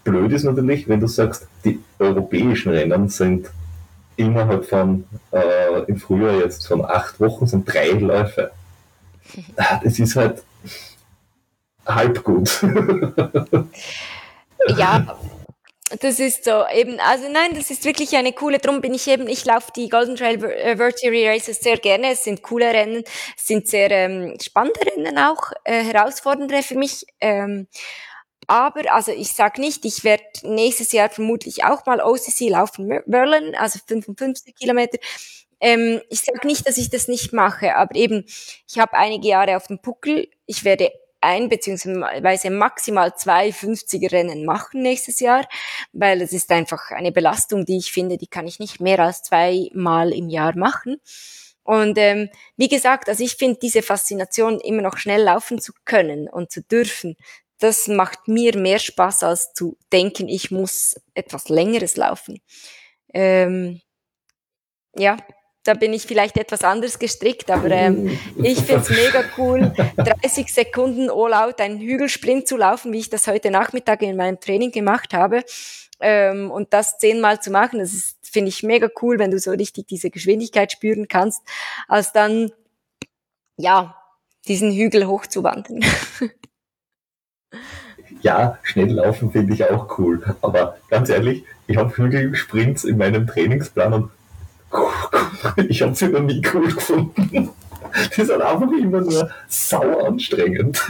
Blöd ist natürlich, wenn du sagst, die europäischen Rennen sind innerhalb von äh, im Frühjahr jetzt von acht Wochen sind drei Läufe. [LAUGHS] Das ist halt halb gut. [LAUGHS] ja, das ist so eben, also nein, das ist wirklich eine coole, drum bin ich eben, ich laufe die Golden Trail äh, Series Races sehr gerne, es sind coole Rennen, es sind sehr ähm, spannende Rennen auch, äh, herausfordernde für mich. Ähm, aber, also ich sag nicht, ich werde nächstes Jahr vermutlich auch mal OCC laufen, Merlin, also 55 Kilometer. Ähm, ich sag nicht, dass ich das nicht mache, aber eben, ich habe einige Jahre auf dem Puckel. Ich werde ein beziehungsweise maximal zwei 50er Rennen machen nächstes Jahr, weil es ist einfach eine Belastung, die ich finde, die kann ich nicht mehr als zweimal im Jahr machen. Und ähm, wie gesagt, also ich finde diese Faszination, immer noch schnell laufen zu können und zu dürfen, das macht mir mehr Spaß, als zu denken, ich muss etwas Längeres laufen. Ähm, ja, da bin ich vielleicht etwas anders gestrickt, aber ähm, ich finde es mega cool, 30 Sekunden All-Out einen Hügelsprint zu laufen, wie ich das heute Nachmittag in meinem Training gemacht habe. Ähm, und das zehnmal zu machen, das ist, finde ich, mega cool, wenn du so richtig diese Geschwindigkeit spüren kannst, als dann, ja, diesen Hügel hochzuwandern. [LAUGHS] Ja, schnell laufen finde ich auch cool. Aber ganz ehrlich, ich habe Hügelsprints in meinem Trainingsplan und [LAUGHS] ich habe sie noch nie cool gefunden. [LAUGHS] Die sind einfach immer nur sauer anstrengend. [LAUGHS]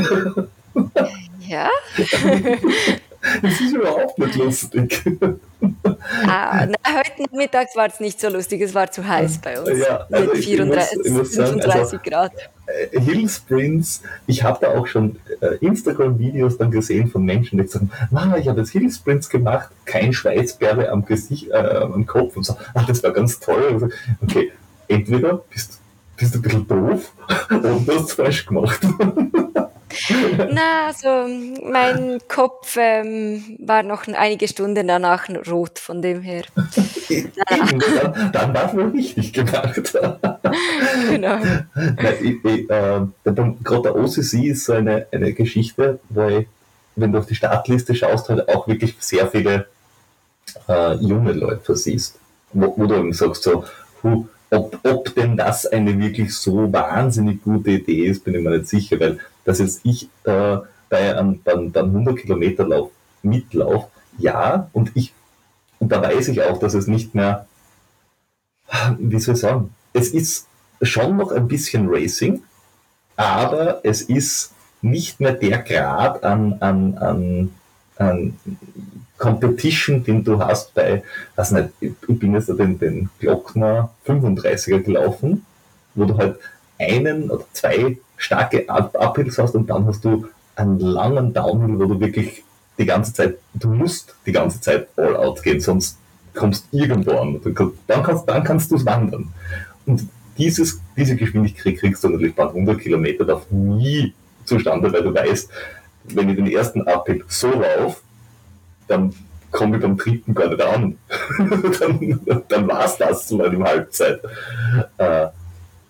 Ja? Das ist überhaupt nicht lustig. Ah, na, heute Nachmittags war es nicht so lustig, es war zu heiß bei uns. Ja, also mit 34, ich muss, ich muss 35 also, Grad. Äh, Hill Sprints, ich habe da auch schon äh, Instagram-Videos dann gesehen von Menschen, die sagen, ah, ich habe jetzt Hill Sprints gemacht, kein Schweißperle am Gesicht, äh, am Kopf und so, ah, das war ganz toll. Also, okay, entweder bist, bist du ein bisschen doof [LAUGHS] oder du hast es falsch gemacht. [LAUGHS] [LAUGHS] Na, also mein Kopf ähm, war noch einige Stunden danach rot, von dem her. [LAUGHS] dann, dann war es wohl richtig gemacht. [LAUGHS] genau. äh, Gerade der OCC ist so eine, eine Geschichte, wo ich, wenn du auf die Startliste schaust, halt auch wirklich sehr viele äh, junge Leute siehst. Wo, wo du eben sagst, so, hu, ob, ob denn das eine wirklich so wahnsinnig gute Idee ist, bin ich mir nicht sicher, weil dass jetzt ich äh, bei einem, bei einem 100 Kilometer Lauf, Mitlauf, ja, und ich, und da weiß ich auch, dass es nicht mehr, wie soll ich sagen, es ist schon noch ein bisschen Racing, aber es ist nicht mehr der Grad an, an, an, an Competition, den du hast bei, weiß nicht, ich bin jetzt den, den Glockner 35er gelaufen, wo du halt einen oder zwei starke Uphills hast und dann hast du einen langen Downhill, wo du wirklich die ganze Zeit, du musst die ganze Zeit all out gehen, sonst kommst irgendwo an. Dann kannst, dann kannst du es wandern. Und dieses, diese Geschwindigkeit kriegst du natürlich bei 100 Kilometer darf nie zustande, weil du weißt, wenn ich den ersten Uphill so laufe, dann komme ich beim dritten gar nicht an. [LAUGHS] dann dann war es das zu meiner Halbzeit. Äh,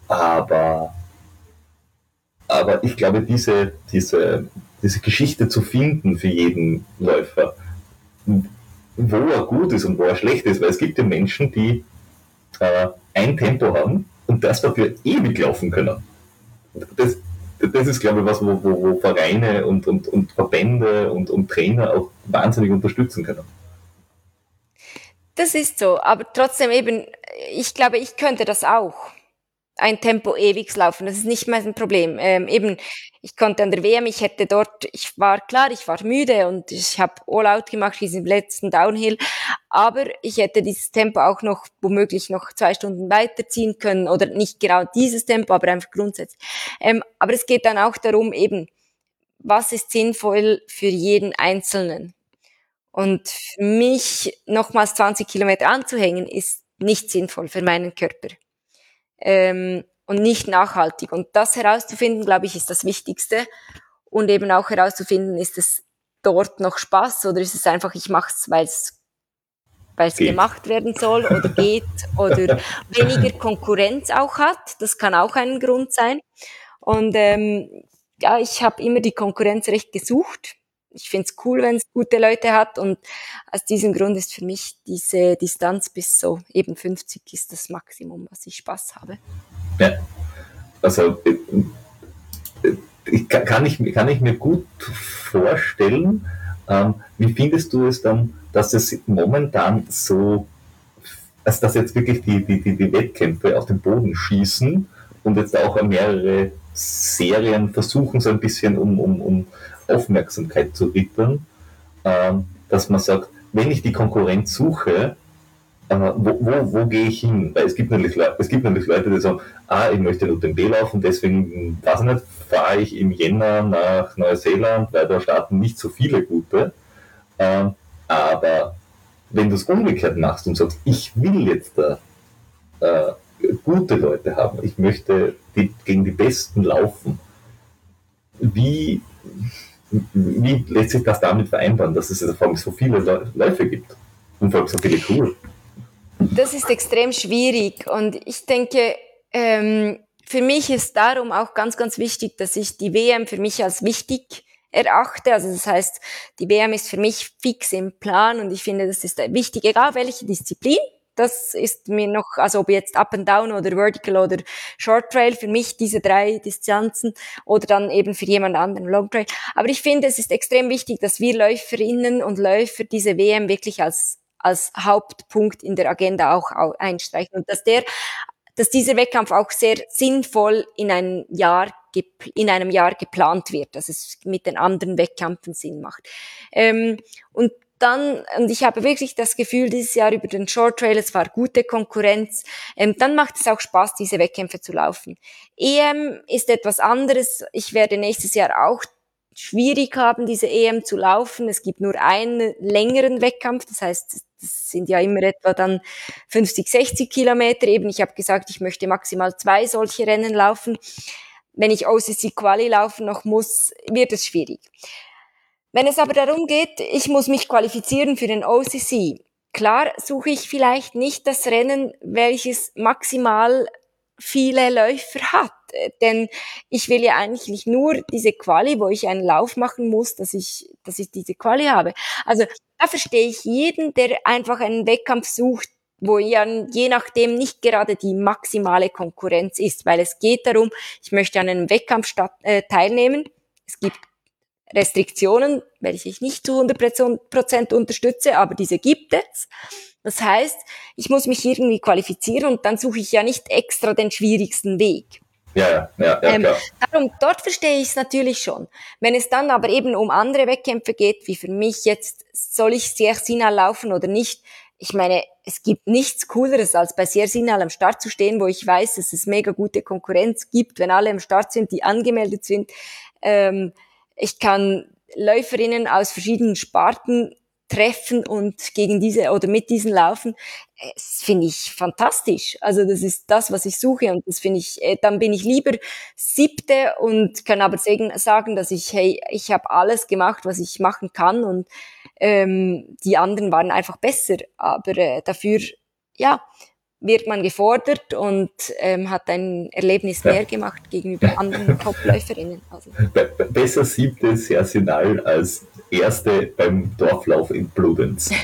aber, aber ich glaube, diese, diese, diese Geschichte zu finden für jeden Läufer, wo er gut ist und wo er schlecht ist, weil es gibt ja Menschen, die äh, ein Tempo haben und das dafür ewig laufen können. Das, das ist, glaube ich, was, wo, wo, wo Vereine und, und, und Verbände und, und Trainer auch wahnsinnig unterstützen können. Das ist so, aber trotzdem eben, ich glaube, ich könnte das auch ein Tempo ewig laufen. Das ist nicht mein Problem. Ähm, eben, ich konnte an der WM, ich hätte dort, ich war klar, ich war müde und ich habe All-Out gemacht, diesen letzten Downhill, aber ich hätte dieses Tempo auch noch womöglich noch zwei Stunden weiterziehen können oder nicht genau dieses Tempo, aber einfach grundsätzlich. Ähm, aber es geht dann auch darum, eben, was ist sinnvoll für jeden Einzelnen? Und für mich nochmals 20 Kilometer anzuhängen, ist nicht sinnvoll für meinen Körper ähm, und nicht nachhaltig. Und das herauszufinden, glaube ich, ist das Wichtigste. Und eben auch herauszufinden, ist es dort noch Spaß oder ist es einfach, ich mache es, weil es weil es gemacht werden soll oder [LAUGHS] geht oder weniger Konkurrenz auch hat. Das kann auch ein Grund sein. Und ähm, ja, ich habe immer die Konkurrenz recht gesucht. Ich finde es cool, wenn es gute Leute hat und aus diesem Grund ist für mich diese Distanz bis so eben 50 ist das Maximum, was ich Spaß habe. Ja, also äh, äh, ich, kann, ich, kann ich mir gut vorstellen, ähm, wie findest du es dann, dass es momentan so, dass jetzt wirklich die, die, die, die Wettkämpfe auf den Boden schießen und jetzt auch mehrere Serien versuchen, so ein bisschen um, um, um Aufmerksamkeit zu rittern, ähm, dass man sagt, wenn ich die Konkurrenz suche, äh, wo, wo, wo gehe ich hin? Weil es gibt, natürlich, es gibt natürlich Leute, die sagen, ah, ich möchte nur den B laufen, deswegen, weiß ich nicht, fahre ich im Jänner nach Neuseeland, weil da starten nicht so viele gute. Ähm, aber wenn du es umgekehrt machst und sagst, ich will jetzt da äh, gute Leute haben, ich möchte die, gegen die Besten laufen, wie, wie lässt sich das damit vereinbaren, dass es vor allem so viele Läufe gibt und vor allem so viele cool? Das ist extrem schwierig und ich denke, ähm, für mich ist darum auch ganz, ganz wichtig, dass ich die WM für mich als wichtig erachte. Also das heißt, die WM ist für mich fix im Plan und ich finde, das ist wichtig, egal welche Disziplin. Das ist mir noch, also ob jetzt Up and Down oder Vertical oder Short Trail, für mich diese drei Distanzen oder dann eben für jemand anderen Long Trail. Aber ich finde, es ist extrem wichtig, dass wir Läuferinnen und Läufer diese WM wirklich als als Hauptpunkt in der Agenda auch einstreichen und dass der dass dieser Wettkampf auch sehr sinnvoll in ein Jahr in einem Jahr geplant wird, dass es mit den anderen Wettkämpfen Sinn macht. Ähm, und dann, und ich habe wirklich das Gefühl, dieses Jahr über den Short Trail, es war gute Konkurrenz, ähm, dann macht es auch Spaß, diese Wettkämpfe zu laufen. EM ist etwas anderes. Ich werde nächstes Jahr auch schwierig haben, diese EM zu laufen. Es gibt nur einen längeren Wettkampf, das heißt, das sind ja immer etwa dann 50, 60 Kilometer. Eben, ich habe gesagt, ich möchte maximal zwei solche Rennen laufen. Wenn ich OCC Quali laufen noch muss, wird es schwierig. Wenn es aber darum geht, ich muss mich qualifizieren für den OCC, klar suche ich vielleicht nicht das Rennen, welches maximal viele Läufer hat. Denn ich will ja eigentlich nur diese Quali, wo ich einen Lauf machen muss, dass ich, dass ich diese Quali habe. Also da verstehe ich jeden, der einfach einen Wettkampf sucht, wo ja je nachdem nicht gerade die maximale Konkurrenz ist, weil es geht darum, ich möchte an einem Wettkampf statt, äh, teilnehmen. Es gibt Restriktionen, welche ich nicht zu 100 Prozent unterstütze, aber diese gibt es. Das heißt, ich muss mich irgendwie qualifizieren und dann suche ich ja nicht extra den schwierigsten Weg. Ja, ja, ja, ähm, Darum, dort verstehe ich es natürlich schon. Wenn es dann aber eben um andere Wettkämpfe geht, wie für mich jetzt, soll ich Siersinal laufen oder nicht? Ich meine, es gibt nichts Cooleres, als bei Siersinal am Start zu stehen, wo ich weiß, dass es mega gute Konkurrenz gibt, wenn alle am Start sind, die angemeldet sind. Ähm, ich kann Läuferinnen aus verschiedenen Sparten treffen und gegen diese oder mit diesen laufen, das finde ich fantastisch. Also das ist das, was ich suche und das finde ich, äh, dann bin ich lieber siebte und kann aber sagen, dass ich, hey, ich habe alles gemacht, was ich machen kann und ähm, die anderen waren einfach besser. Aber äh, dafür, ja, wird man gefordert und ähm, hat ein Erlebnis ja. mehr gemacht gegenüber [LAUGHS] anderen Topläuferinnen. Also. Besser siebte Sersinal als erste beim Dorflauf in Bludenz. [LAUGHS]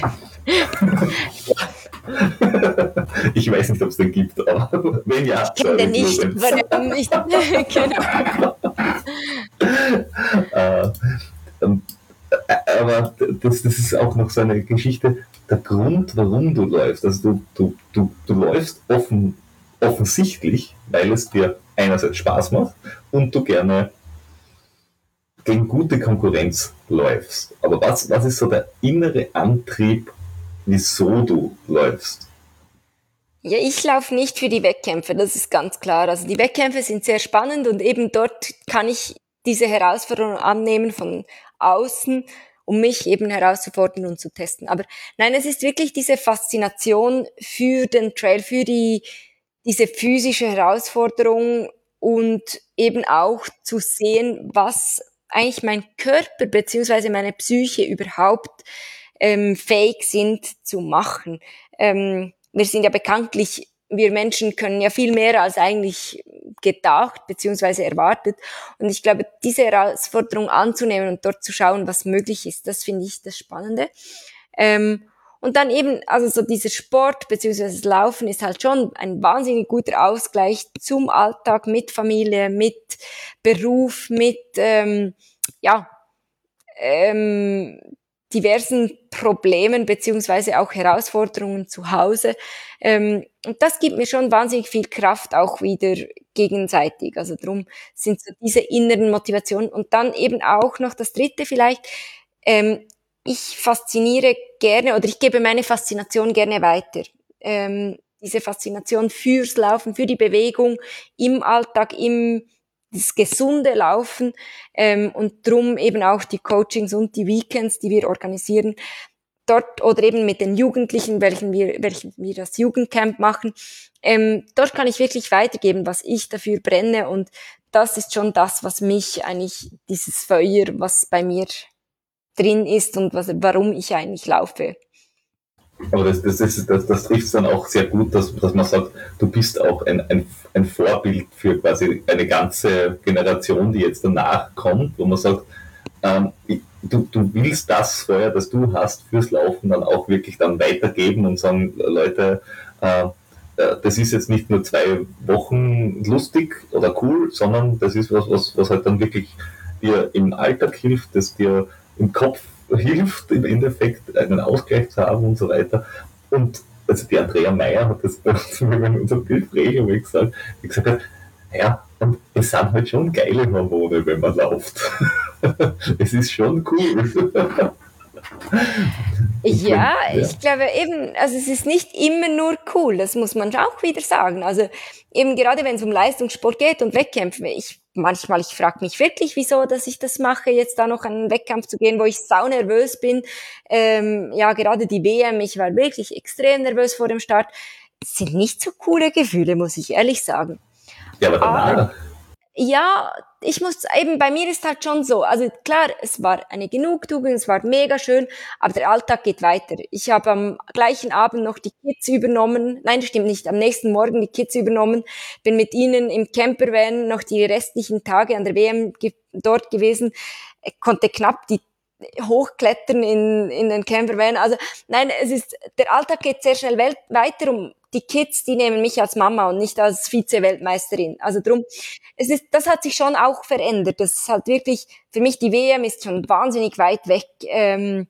ich weiß nicht, ob es den gibt, aber wenn ja, ich kenne den nicht, warum nicht? [LAUGHS] genau. äh, aber das, das ist auch noch so eine Geschichte, der Grund, warum du läufst. Also du, du, du, du läufst offen, offensichtlich, weil es dir einerseits Spaß macht und du gerne gegen gute Konkurrenz läufst. Aber was, was ist so der innere Antrieb, wieso du läufst? Ja, ich laufe nicht für die Wettkämpfe, das ist ganz klar. Also die Wettkämpfe sind sehr spannend und eben dort kann ich diese Herausforderung annehmen von außen um mich eben herauszufordern und zu testen. Aber nein, es ist wirklich diese Faszination für den Trail, für die, diese physische Herausforderung und eben auch zu sehen, was eigentlich mein Körper beziehungsweise meine Psyche überhaupt ähm, fähig sind zu machen. Ähm, wir sind ja bekanntlich wir Menschen können ja viel mehr als eigentlich gedacht bzw. erwartet. Und ich glaube, diese Herausforderung anzunehmen und dort zu schauen, was möglich ist, das finde ich das Spannende. Ähm, und dann eben, also so dieser Sport bzw. das Laufen ist halt schon ein wahnsinnig guter Ausgleich zum Alltag mit Familie, mit Beruf, mit ähm, ja ähm, diversen Problemen beziehungsweise auch Herausforderungen zu Hause. Ähm, und das gibt mir schon wahnsinnig viel Kraft auch wieder gegenseitig. Also darum sind so diese inneren Motivationen. Und dann eben auch noch das Dritte vielleicht. Ähm, ich fasziniere gerne oder ich gebe meine Faszination gerne weiter. Ähm, diese Faszination fürs Laufen, für die Bewegung im Alltag, im das gesunde Laufen ähm, und drum eben auch die Coachings und die Weekends, die wir organisieren, dort oder eben mit den Jugendlichen, welchen wir, welchen wir das Jugendcamp machen, ähm, dort kann ich wirklich weitergeben, was ich dafür brenne und das ist schon das, was mich eigentlich, dieses Feuer, was bei mir drin ist und was, warum ich eigentlich laufe. Aber das, das, das, das, das trifft es dann auch sehr gut, dass, dass man sagt, du bist auch ein, ein, ein Vorbild für quasi eine ganze Generation, die jetzt danach kommt, wo man sagt, ähm, du, du willst das Feuer, das du hast fürs Laufen, dann auch wirklich dann weitergeben und sagen, Leute, äh, äh, das ist jetzt nicht nur zwei Wochen lustig oder cool, sondern das ist was, was, was halt dann wirklich dir im Alltag hilft, das dir im Kopf hilft, im Endeffekt einen Ausgleich zu haben und so weiter. Und also die Andrea Meyer hat das bei uns in unserem Gespräch gesagt, die gesagt hat, ja, und es sind halt schon geile Hormone, wenn man läuft. [LAUGHS] es ist schon cool. [LAUGHS] ja, ich glaube eben, also es ist nicht immer nur cool, das muss man auch wieder sagen. Also eben gerade wenn es um Leistungssport geht und Wettkämpfe, ich manchmal, ich frage mich wirklich, wieso, dass ich das mache, jetzt da noch einen Wettkampf zu gehen, wo ich sau nervös bin. Ähm, ja, gerade die WM, ich war wirklich extrem nervös vor dem Start. Das sind nicht so coole Gefühle, muss ich ehrlich sagen. Ja, aber danach. Ja, ich muss eben, bei mir ist halt schon so, also klar, es war eine Genugtuung, es war mega schön, aber der Alltag geht weiter. Ich habe am gleichen Abend noch die Kids übernommen, nein, stimmt nicht, am nächsten Morgen die Kids übernommen, bin mit ihnen im Campervan noch die restlichen Tage an der WM ge dort gewesen, konnte knapp die hochklettern in, in den Campervan. Also nein, es ist, der Alltag geht sehr schnell weiter und die Kids, die nehmen mich als Mama und nicht als Vize-Weltmeisterin. Also drum, es ist, das hat sich schon auch verändert. Das ist halt wirklich, für mich die WM ist schon wahnsinnig weit weg. Ähm,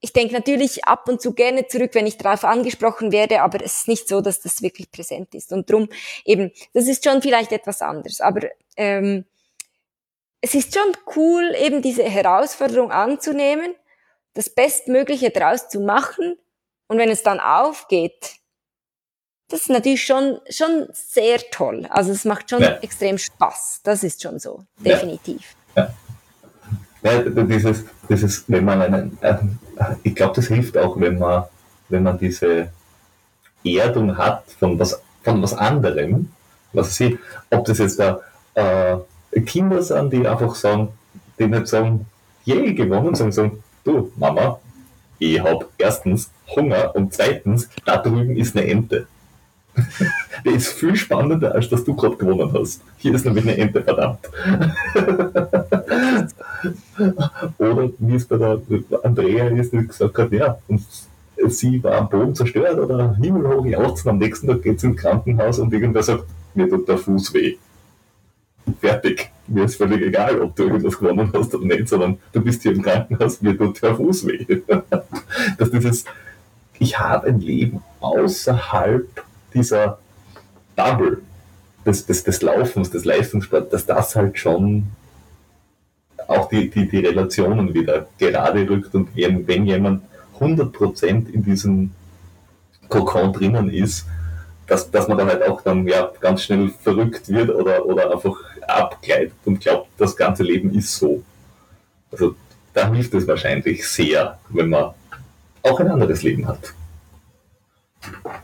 ich denke natürlich ab und zu gerne zurück, wenn ich darauf angesprochen werde, aber es ist nicht so, dass das wirklich präsent ist. Und drum eben, das ist schon vielleicht etwas anderes. Aber ähm, es ist schon cool, eben diese Herausforderung anzunehmen, das Bestmögliche daraus zu machen. Und wenn es dann aufgeht, das ist natürlich schon, schon sehr toll. Also es macht schon ja. extrem Spaß. Das ist schon so, definitiv. Ja. ja. dieses, dieses, wenn man einen, äh, ich glaube, das hilft auch, wenn man, wenn man diese Erdung hat von was, von was anderem, was sie, ob das jetzt da äh, Kinder sind, die einfach sagen, die nicht sagen, je gewonnen, sondern sagen, du Mama, ich habe erstens Hunger und zweitens, da drüben ist eine Ente. [LAUGHS] Der ist viel spannender, als dass du gerade gewonnen hast. Hier ist nämlich eine Ente, verdammt. [LAUGHS] Oder wie es bei der Andrea ist, die gesagt hat, ja, und sie war am Boden zerstört oder himmelhoch jauchzen, am nächsten Tag geht sie ins Krankenhaus und irgendwer sagt, mir tut der Fuß weh. Fertig. Mir ist völlig egal, ob du irgendwas gewonnen hast oder nicht, sondern du bist hier im Krankenhaus, mir tut der Fuß weh. [LAUGHS] Dass dieses, ich habe ein Leben außerhalb dieser Bubble des, des, des Laufens, des Leistungssports, dass das halt schon auch die, die, die Relationen wieder gerade rückt und wenn, wenn jemand 100% in diesem Kokon drinnen ist, dass, dass man dann halt auch dann ja ganz schnell verrückt wird oder, oder einfach abgleitet und glaubt, das ganze Leben ist so. Also da hilft es wahrscheinlich sehr, wenn man auch ein anderes Leben hat.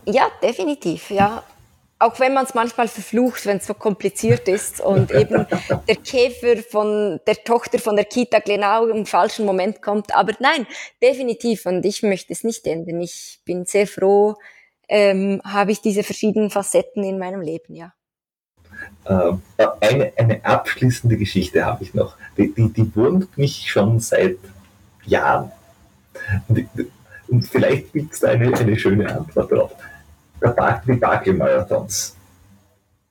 Ja, definitiv, ja. Auch wenn man es manchmal verflucht, wenn es so kompliziert ist und [LAUGHS] eben der Käfer von der Tochter von der Kita genau im falschen Moment kommt. Aber nein, definitiv. Und ich möchte es nicht ändern. Ich bin sehr froh, ähm, habe ich diese verschiedenen Facetten in meinem Leben, ja. Äh, eine, eine abschließende Geschichte habe ich noch. Die, die, die wurmt mich schon seit Jahren. Und vielleicht gibt es da eine, eine schöne Antwort drauf. Die Barclay-Marathons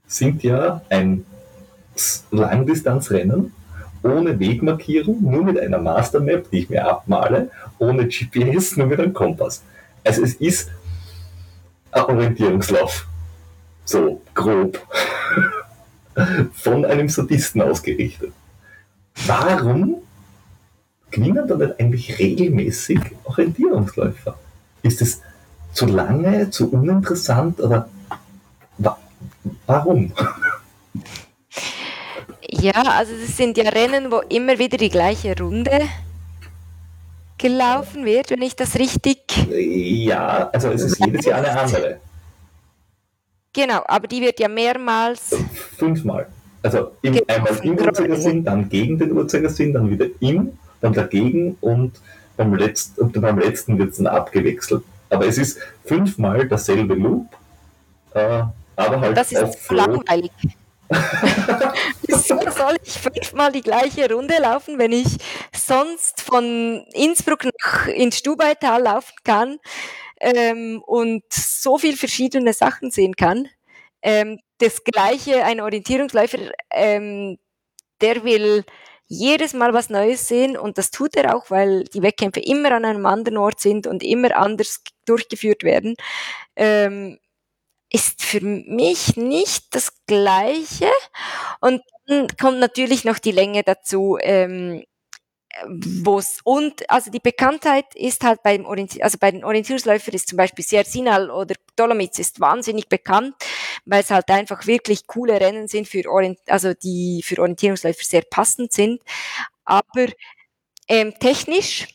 sind ja ein Langdistanzrennen ohne Wegmarkierung, nur mit einer Mastermap, die ich mir abmale, ohne GPS, nur mit einem Kompass. Also es ist ein Orientierungslauf. So grob. [LAUGHS] Von einem Sadisten ausgerichtet. Warum gewinnen da nicht eigentlich regelmäßig Orientierungsläufer? Ist es zu lange, zu uninteressant oder wa warum? Ja, also es sind ja Rennen, wo immer wieder die gleiche Runde gelaufen wird, wenn ich das richtig. Ja, also es ist jedes Jahr eine andere. Genau, aber die wird ja mehrmals. Fünfmal. Also im, einmal im Uhrzeigersinn, dann gegen den Uhrzeigersinn, dann wieder im, dann dagegen und beim letzten, und beim letzten wird es dann abgewechselt. Aber es ist fünfmal derselbe Loop, äh, aber halt. Das ist langweilig. [LAUGHS] Wieso soll ich fünfmal die gleiche Runde laufen, wenn ich sonst von Innsbruck nach ins Stubaital laufen kann ähm, und so viel verschiedene Sachen sehen kann? Ähm, das gleiche, ein Orientierungsläufer, ähm, der will jedes Mal was Neues sehen und das tut er auch, weil die Wettkämpfe immer an einem anderen Ort sind und immer anders durchgeführt werden. Ähm, ist für mich nicht das Gleiche. Und dann kommt natürlich noch die Länge dazu. Ähm, wo's und also die Bekanntheit ist halt beim Orientier also bei den Orientierungsläufern ist zum Beispiel Siersinal oder Dolomites ist wahnsinnig bekannt, weil es halt einfach wirklich coole Rennen sind für Orient also die für Orientierungsläufer sehr passend sind, aber ähm, technisch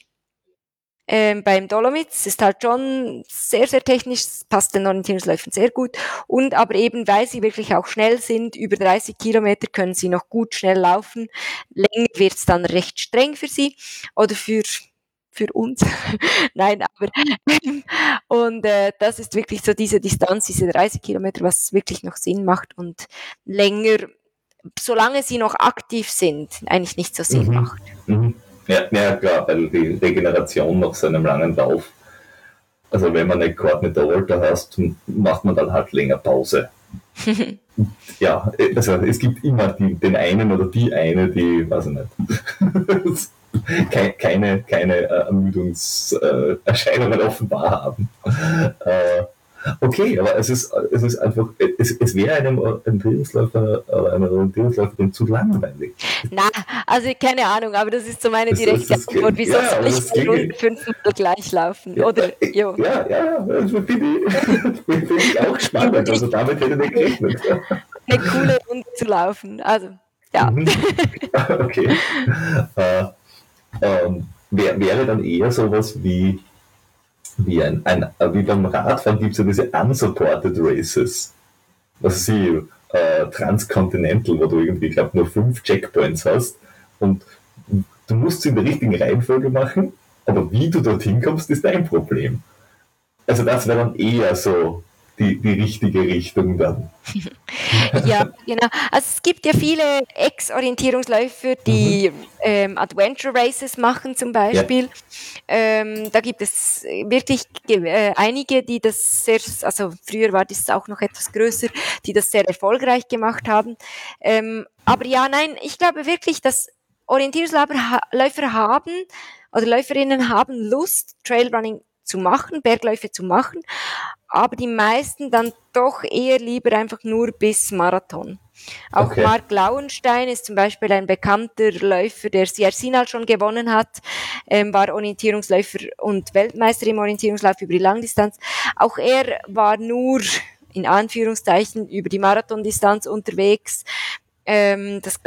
ähm, beim Dolomites ist halt schon sehr, sehr technisch, passt den Orientierungsläufen sehr gut. Und aber eben, weil sie wirklich auch schnell sind, über 30 Kilometer können sie noch gut schnell laufen. Länger wird es dann recht streng für sie oder für für uns. [LAUGHS] Nein, aber [LAUGHS] und äh, das ist wirklich so diese Distanz, diese 30 Kilometer, was wirklich noch Sinn macht und länger, solange sie noch aktiv sind, eigentlich nicht so Sinn mhm. macht. Mhm. Ja, ja, klar, weil die Regeneration nach so einem langen Lauf Also wenn man nicht Coordinator Alter hast, macht man dann halt länger Pause. [LAUGHS] ja, also es gibt immer die, den einen oder die eine, die, weiß ich nicht, [LAUGHS] keine, keine äh, Ermüdungserscheinungen offenbar haben. Äh, Okay, aber es ist, es ist einfach, es, es wäre einem Orientierungsläufer oder einer Orientierungsläuferin zu langweilig. Na, also keine Ahnung, aber das ist so meine direkte Antwort. Wieso ja, soll ich bei Rund 500 gleich laufen? Ja, oder, äh, jo. ja, ja, das finde ich, find ich auch spannend. Also damit hätte ich nicht gerechnet. Eine coole Runde zu laufen. Also, ja. Mhm. [LAUGHS] Okay. Äh, ähm, wär, wäre dann eher sowas wie wie, ein, ein, wie beim Radfahren gibt es ja diese unsupported Races. Was sie, äh, Transcontinental, wo du irgendwie, glaube, nur fünf Checkpoints hast und du musst sie in der richtigen Reihenfolge machen, aber wie du dorthin kommst, ist dein Problem. Also das wäre dann eher so die, die richtige Richtung dann. [LAUGHS] ja, genau. Also es gibt ja viele Ex-Orientierungsläufer, die mhm. ähm, Adventure Races machen zum Beispiel. Ja. Ähm, da gibt es wirklich äh, einige, die das sehr, also früher war das auch noch etwas größer, die das sehr erfolgreich gemacht haben. Ähm, aber ja, nein, ich glaube wirklich, dass Orientierungsläufer haben oder Läuferinnen haben Lust, Trailrunning zu machen, Bergläufe zu machen, aber die meisten dann doch eher lieber einfach nur bis Marathon. Auch okay. Mark Lauenstein ist zum Beispiel ein bekannter Läufer, der Siersinal schon gewonnen hat, ähm, war Orientierungsläufer und Weltmeister im Orientierungslauf über die Langdistanz. Auch er war nur in Anführungszeichen über die Marathondistanz unterwegs. Ähm, das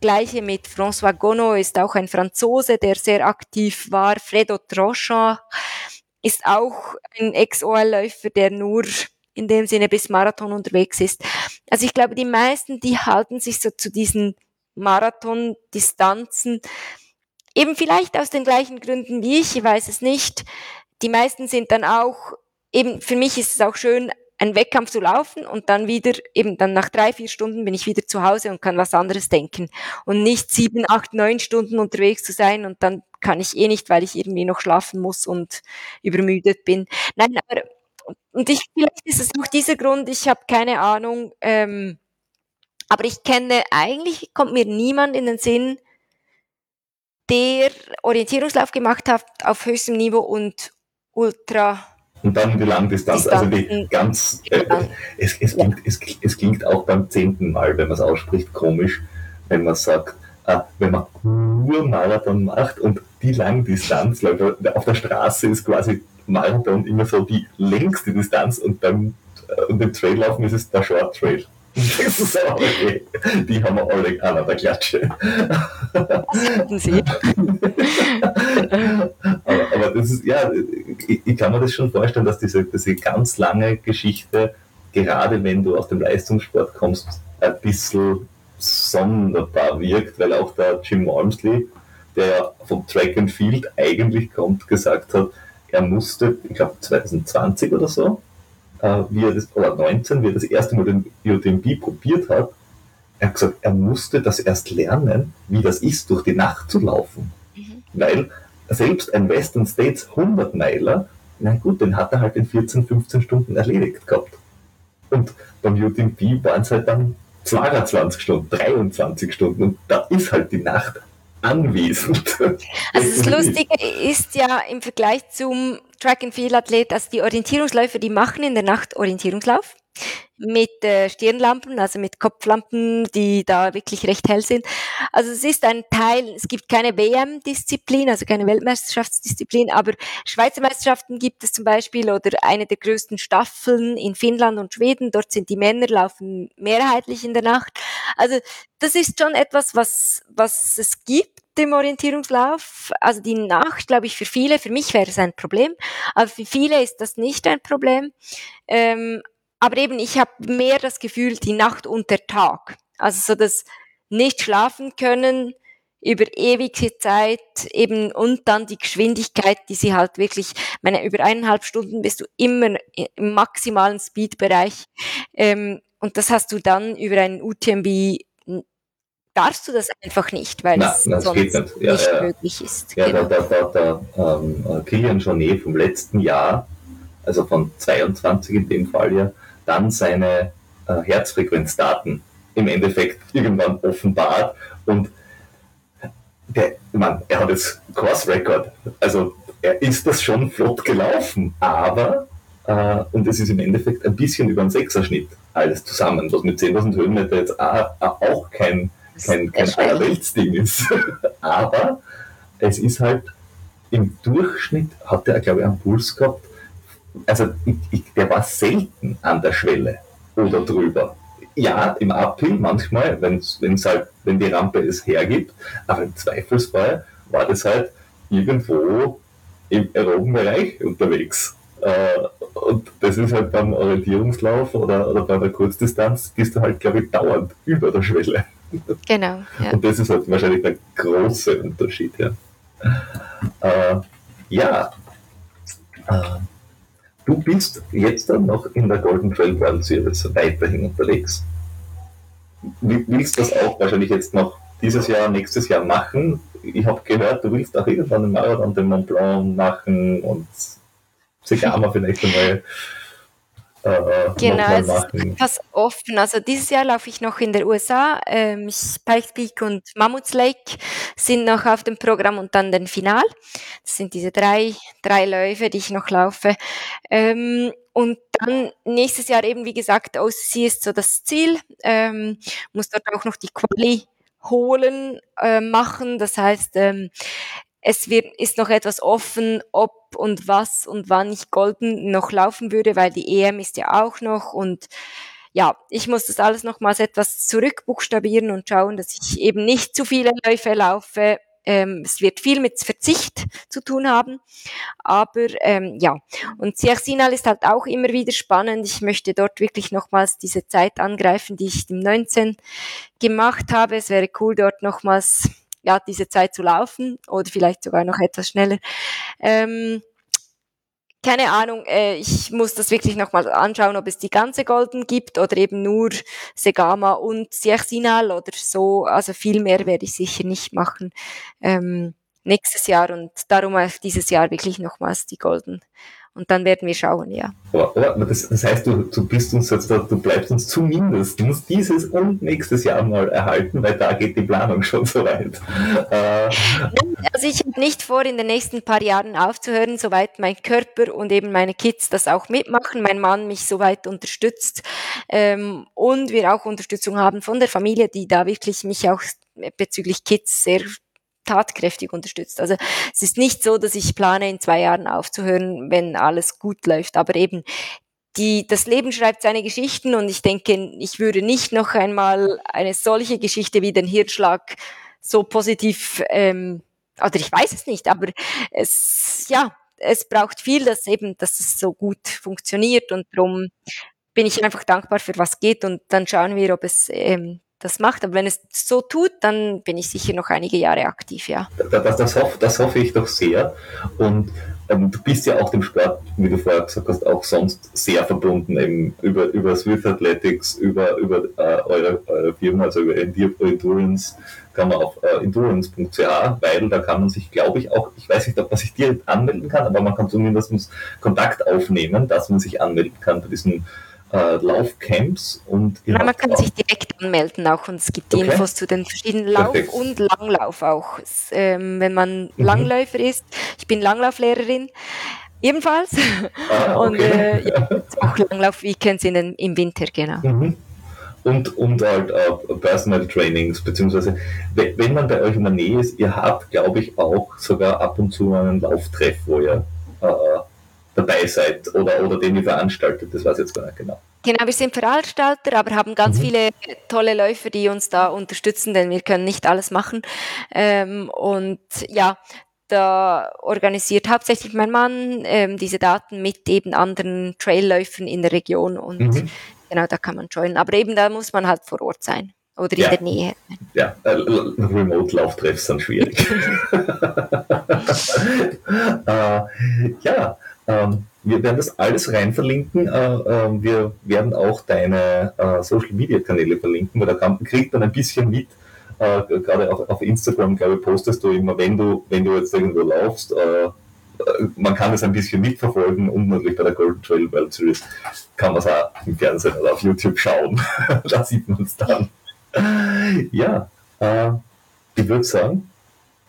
Gleiche mit François Gonod ist auch ein Franzose, der sehr aktiv war. Fredo Trochon ist auch ein Ex-OL-Läufer, der nur in dem Sinne bis Marathon unterwegs ist. Also ich glaube, die meisten, die halten sich so zu diesen Marathon-Distanzen, eben vielleicht aus den gleichen Gründen wie ich, ich weiß es nicht. Die meisten sind dann auch, eben für mich ist es auch schön, einen Wettkampf zu laufen und dann wieder, eben dann nach drei, vier Stunden bin ich wieder zu Hause und kann was anderes denken. Und nicht sieben, acht, neun Stunden unterwegs zu sein und dann kann ich eh nicht, weil ich irgendwie noch schlafen muss und übermüdet bin. Nein, aber und ich vielleicht ist es auch dieser Grund, ich habe keine Ahnung, ähm, aber ich kenne eigentlich kommt mir niemand in den Sinn, der Orientierungslauf gemacht hat auf höchstem Niveau und ultra und dann die Langdistanz, also die ganz, äh, es, es, klingt, es, es klingt auch beim zehnten Mal, wenn man es ausspricht, komisch, wenn man sagt, äh, wenn man nur Marathon macht und die Langdistanz, auf der Straße ist quasi Marathon immer so die längste Distanz und beim äh, und im Traillaufen ist es der Short Trail. [LAUGHS] Das ist auch okay. Die haben wir alle an der Klatsche. Sie. [LAUGHS] das ist, ja, ich, ich, kann mir das schon vorstellen, dass diese, diese ganz lange Geschichte, gerade wenn du aus dem Leistungssport kommst, ein bisschen sonderbar wirkt, weil auch der Jim Walmsley, der vom Track and Field eigentlich kommt, gesagt hat, er musste, ich glaube 2020 oder so, äh, wie er das, oder 19, wie er das erste Mal den UTMB probiert hat, er hat gesagt, er musste das erst lernen, wie das ist, durch die Nacht zu laufen. Mhm. Weil selbst ein Western States 100 Meiler, na gut, den hat er halt in 14, 15 Stunden erledigt gehabt. Und beim UTMB waren es halt dann 22 Stunden, 23 Stunden und da ist halt die Nacht anwesend. [LAUGHS] Also das Lustige ist ja im Vergleich zum Track and Field Athlet, also die Orientierungsläufer, die machen in der Nacht Orientierungslauf mit äh, Stirnlampen, also mit Kopflampen, die da wirklich recht hell sind. Also es ist ein Teil, es gibt keine WM-Disziplin, also keine Weltmeisterschaftsdisziplin, aber Schweizer Meisterschaften gibt es zum Beispiel oder eine der größten Staffeln in Finnland und Schweden. Dort sind die Männer laufen mehrheitlich in der Nacht. Also das ist schon etwas, was, was es gibt im Orientierungslauf. Also die Nacht, glaube ich, für viele, für mich wäre es ein Problem, aber für viele ist das nicht ein Problem. Ähm, aber eben, ich habe mehr das Gefühl, die Nacht und der Tag. Also so das nicht schlafen können über ewige Zeit eben und dann die Geschwindigkeit, die sie halt wirklich, meine, über eineinhalb Stunden bist du immer im maximalen Speedbereich. Ähm, und das hast du dann über einen UTMB darfst du das einfach nicht, weil es sonst nicht, ja, nicht ja. möglich ist. Ja, genau. da, da, da, da ähm, Kilian Jornet vom letzten Jahr also von 22 in dem Fall ja, dann seine äh, Herzfrequenzdaten im Endeffekt irgendwann offenbart und der, man, er hat jetzt Course Record, also er ist das schon flott gelaufen, aber äh, und es ist im Endeffekt ein bisschen über einen Sechserschnitt alles zusammen, was mit 10.000 Höhenmeter jetzt auch, kein, kein, kein Allerweltsding ist. [LAUGHS] aber es ist halt im Durchschnitt hat er, glaube ich, einen Puls gehabt, also ich, ich, der war selten an der Schwelle oder drüber. Ja, im Uphill manchmal, wenn's, wenn's halt, wenn die Rampe es hergibt, aber im Zweifelsfall war das halt irgendwo im aeroben Bereich unterwegs. Äh, und das ist halt beim Orientierungslauf oder, oder bei der Kurzdistanz, bist du halt, glaube ich, dauernd über der Schwelle. Genau. Ja. Und das ist halt wahrscheinlich der große Unterschied. Ja, äh, ja. Äh, du bist jetzt dann noch in der Golden Trail World Series weiterhin unterwegs. Willst du das auch wahrscheinlich jetzt noch dieses Jahr, nächstes Jahr machen? Ich habe gehört, du willst auch irgendwann einen Marathon den Mont Blanc machen und Segama vielleicht einmal. Äh, genau, es ist etwas offen. Also dieses Jahr laufe ich noch in der USA. Ähm, Spike Peak und Mammoth Lake sind noch auf dem Programm und dann den Final. Das sind diese drei, drei Läufe, die ich noch laufe. Ähm, und dann nächstes Jahr eben, wie gesagt, OCC ist so das Ziel. Ähm, muss dort auch noch die Quali holen, äh, machen. Das heißt, ähm, es wird, ist noch etwas offen, ob und was und wann ich Golden noch laufen würde, weil die EM ist ja auch noch und ja, ich muss das alles nochmals etwas zurückbuchstabieren und schauen, dass ich eben nicht zu viele Läufe laufe. Ähm, es wird viel mit Verzicht zu tun haben, aber ähm, ja. Und Siachsinal ist halt auch immer wieder spannend. Ich möchte dort wirklich nochmals diese Zeit angreifen, die ich im 19 gemacht habe. Es wäre cool, dort nochmals ja, diese Zeit zu laufen oder vielleicht sogar noch etwas schneller. Ähm, keine Ahnung, äh, ich muss das wirklich nochmal anschauen, ob es die ganze Golden gibt oder eben nur Segama und Siachsinal oder so. Also viel mehr werde ich sicher nicht machen ähm, nächstes Jahr und darum auch dieses Jahr wirklich nochmals die Golden und dann werden wir schauen, ja. Aber, aber das, das, heißt, du, du bist uns jetzt, du bleibst uns zumindest dieses und nächstes Jahr mal erhalten, weil da geht die Planung schon so weit. Äh, also ich habe nicht vor, in den nächsten paar Jahren aufzuhören, soweit mein Körper und eben meine Kids das auch mitmachen, mein Mann mich soweit unterstützt ähm, und wir auch Unterstützung haben von der Familie, die da wirklich mich auch bezüglich Kids sehr tatkräftig unterstützt. Also es ist nicht so, dass ich plane, in zwei Jahren aufzuhören, wenn alles gut läuft, aber eben die, das Leben schreibt seine Geschichten und ich denke, ich würde nicht noch einmal eine solche Geschichte wie den Hirnschlag so positiv, ähm, oder ich weiß es nicht, aber es, ja, es braucht viel, dass eben, dass es so gut funktioniert und darum bin ich einfach dankbar für was geht und dann schauen wir, ob es ähm, das macht. Aber wenn es so tut, dann bin ich sicher noch einige Jahre aktiv, ja. Das, das, hoffe, das hoffe ich doch sehr. Und ähm, du bist ja auch dem Sport, wie du vorher gesagt hast, auch sonst sehr verbunden, eben über, über Swift Athletics, über, über äh, eure, eure Firma, also über Endurance, kann man auf äh, endurance.ch, weil da kann man sich, glaube ich, auch, ich weiß nicht, ob man sich direkt anmelden kann, aber man kann zumindest Kontakt aufnehmen, dass man sich anmelden kann bei diesem äh, Laufcamps und Nein, man kann sich direkt anmelden auch und es gibt okay. Infos zu den verschiedenen Lauf- Perfekt. und Langlauf auch. Ähm, wenn man mhm. Langläufer ist, ich bin Langlauflehrerin, ebenfalls. Ah, [LAUGHS] okay. Und äh, ja, [LAUGHS] auch Langlauf-Weekends im Winter, genau. Mhm. Und, und halt äh, Personal Trainings, beziehungsweise wenn man bei euch in der Nähe ist, ihr habt, glaube ich, auch sogar ab und zu einen Lauftreff, wo ihr äh, dabei seid oder, oder den ihr veranstaltet. Das weiß ich jetzt gar nicht genau. Genau, wir sind Veranstalter, aber haben ganz mhm. viele tolle Läufer, die uns da unterstützen, denn wir können nicht alles machen. Ähm, und ja, da organisiert hauptsächlich mein Mann ähm, diese Daten mit eben anderen Trailläufern in der Region und mhm. genau, da kann man joinen. Aber eben da muss man halt vor Ort sein oder ja. in der Nähe. Ja, äh, Remote-Lauftreffs sind schwierig. [LAUGHS] [LAUGHS] äh, ja, ähm, wir werden das alles rein verlinken. Äh, äh, wir werden auch deine äh, Social Media Kanäle verlinken, weil da kann, kriegt man ein bisschen mit. Äh, gerade auf, auf, Instagram, glaube ich, postest du immer, wenn du, wenn du jetzt irgendwo laufst, äh, man kann es ein bisschen mitverfolgen und natürlich bei der Golden Trail World Series kann man es auch im Fernsehen oder auf YouTube schauen. [LAUGHS] da sieht man es dann. Ja, äh, ich würde sagen,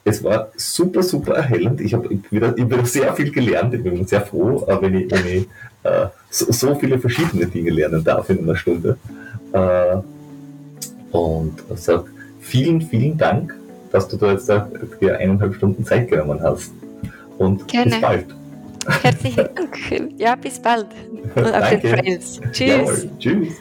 es war super, super erhellend. Ich habe wieder, wieder sehr viel gelernt. Ich bin sehr froh, äh, wenn ich, wenn ich äh, so, so, viele verschiedene Dinge lernen darf in einer Stunde. Äh, und sage vielen, vielen Dank, dass du da jetzt dir eineinhalb Stunden Zeit genommen hast. Und Gerne. bis bald. Herzlichen Dank. Ja, bis bald. Und [LAUGHS] auf den Trails. Tschüss. Jawohl. Tschüss.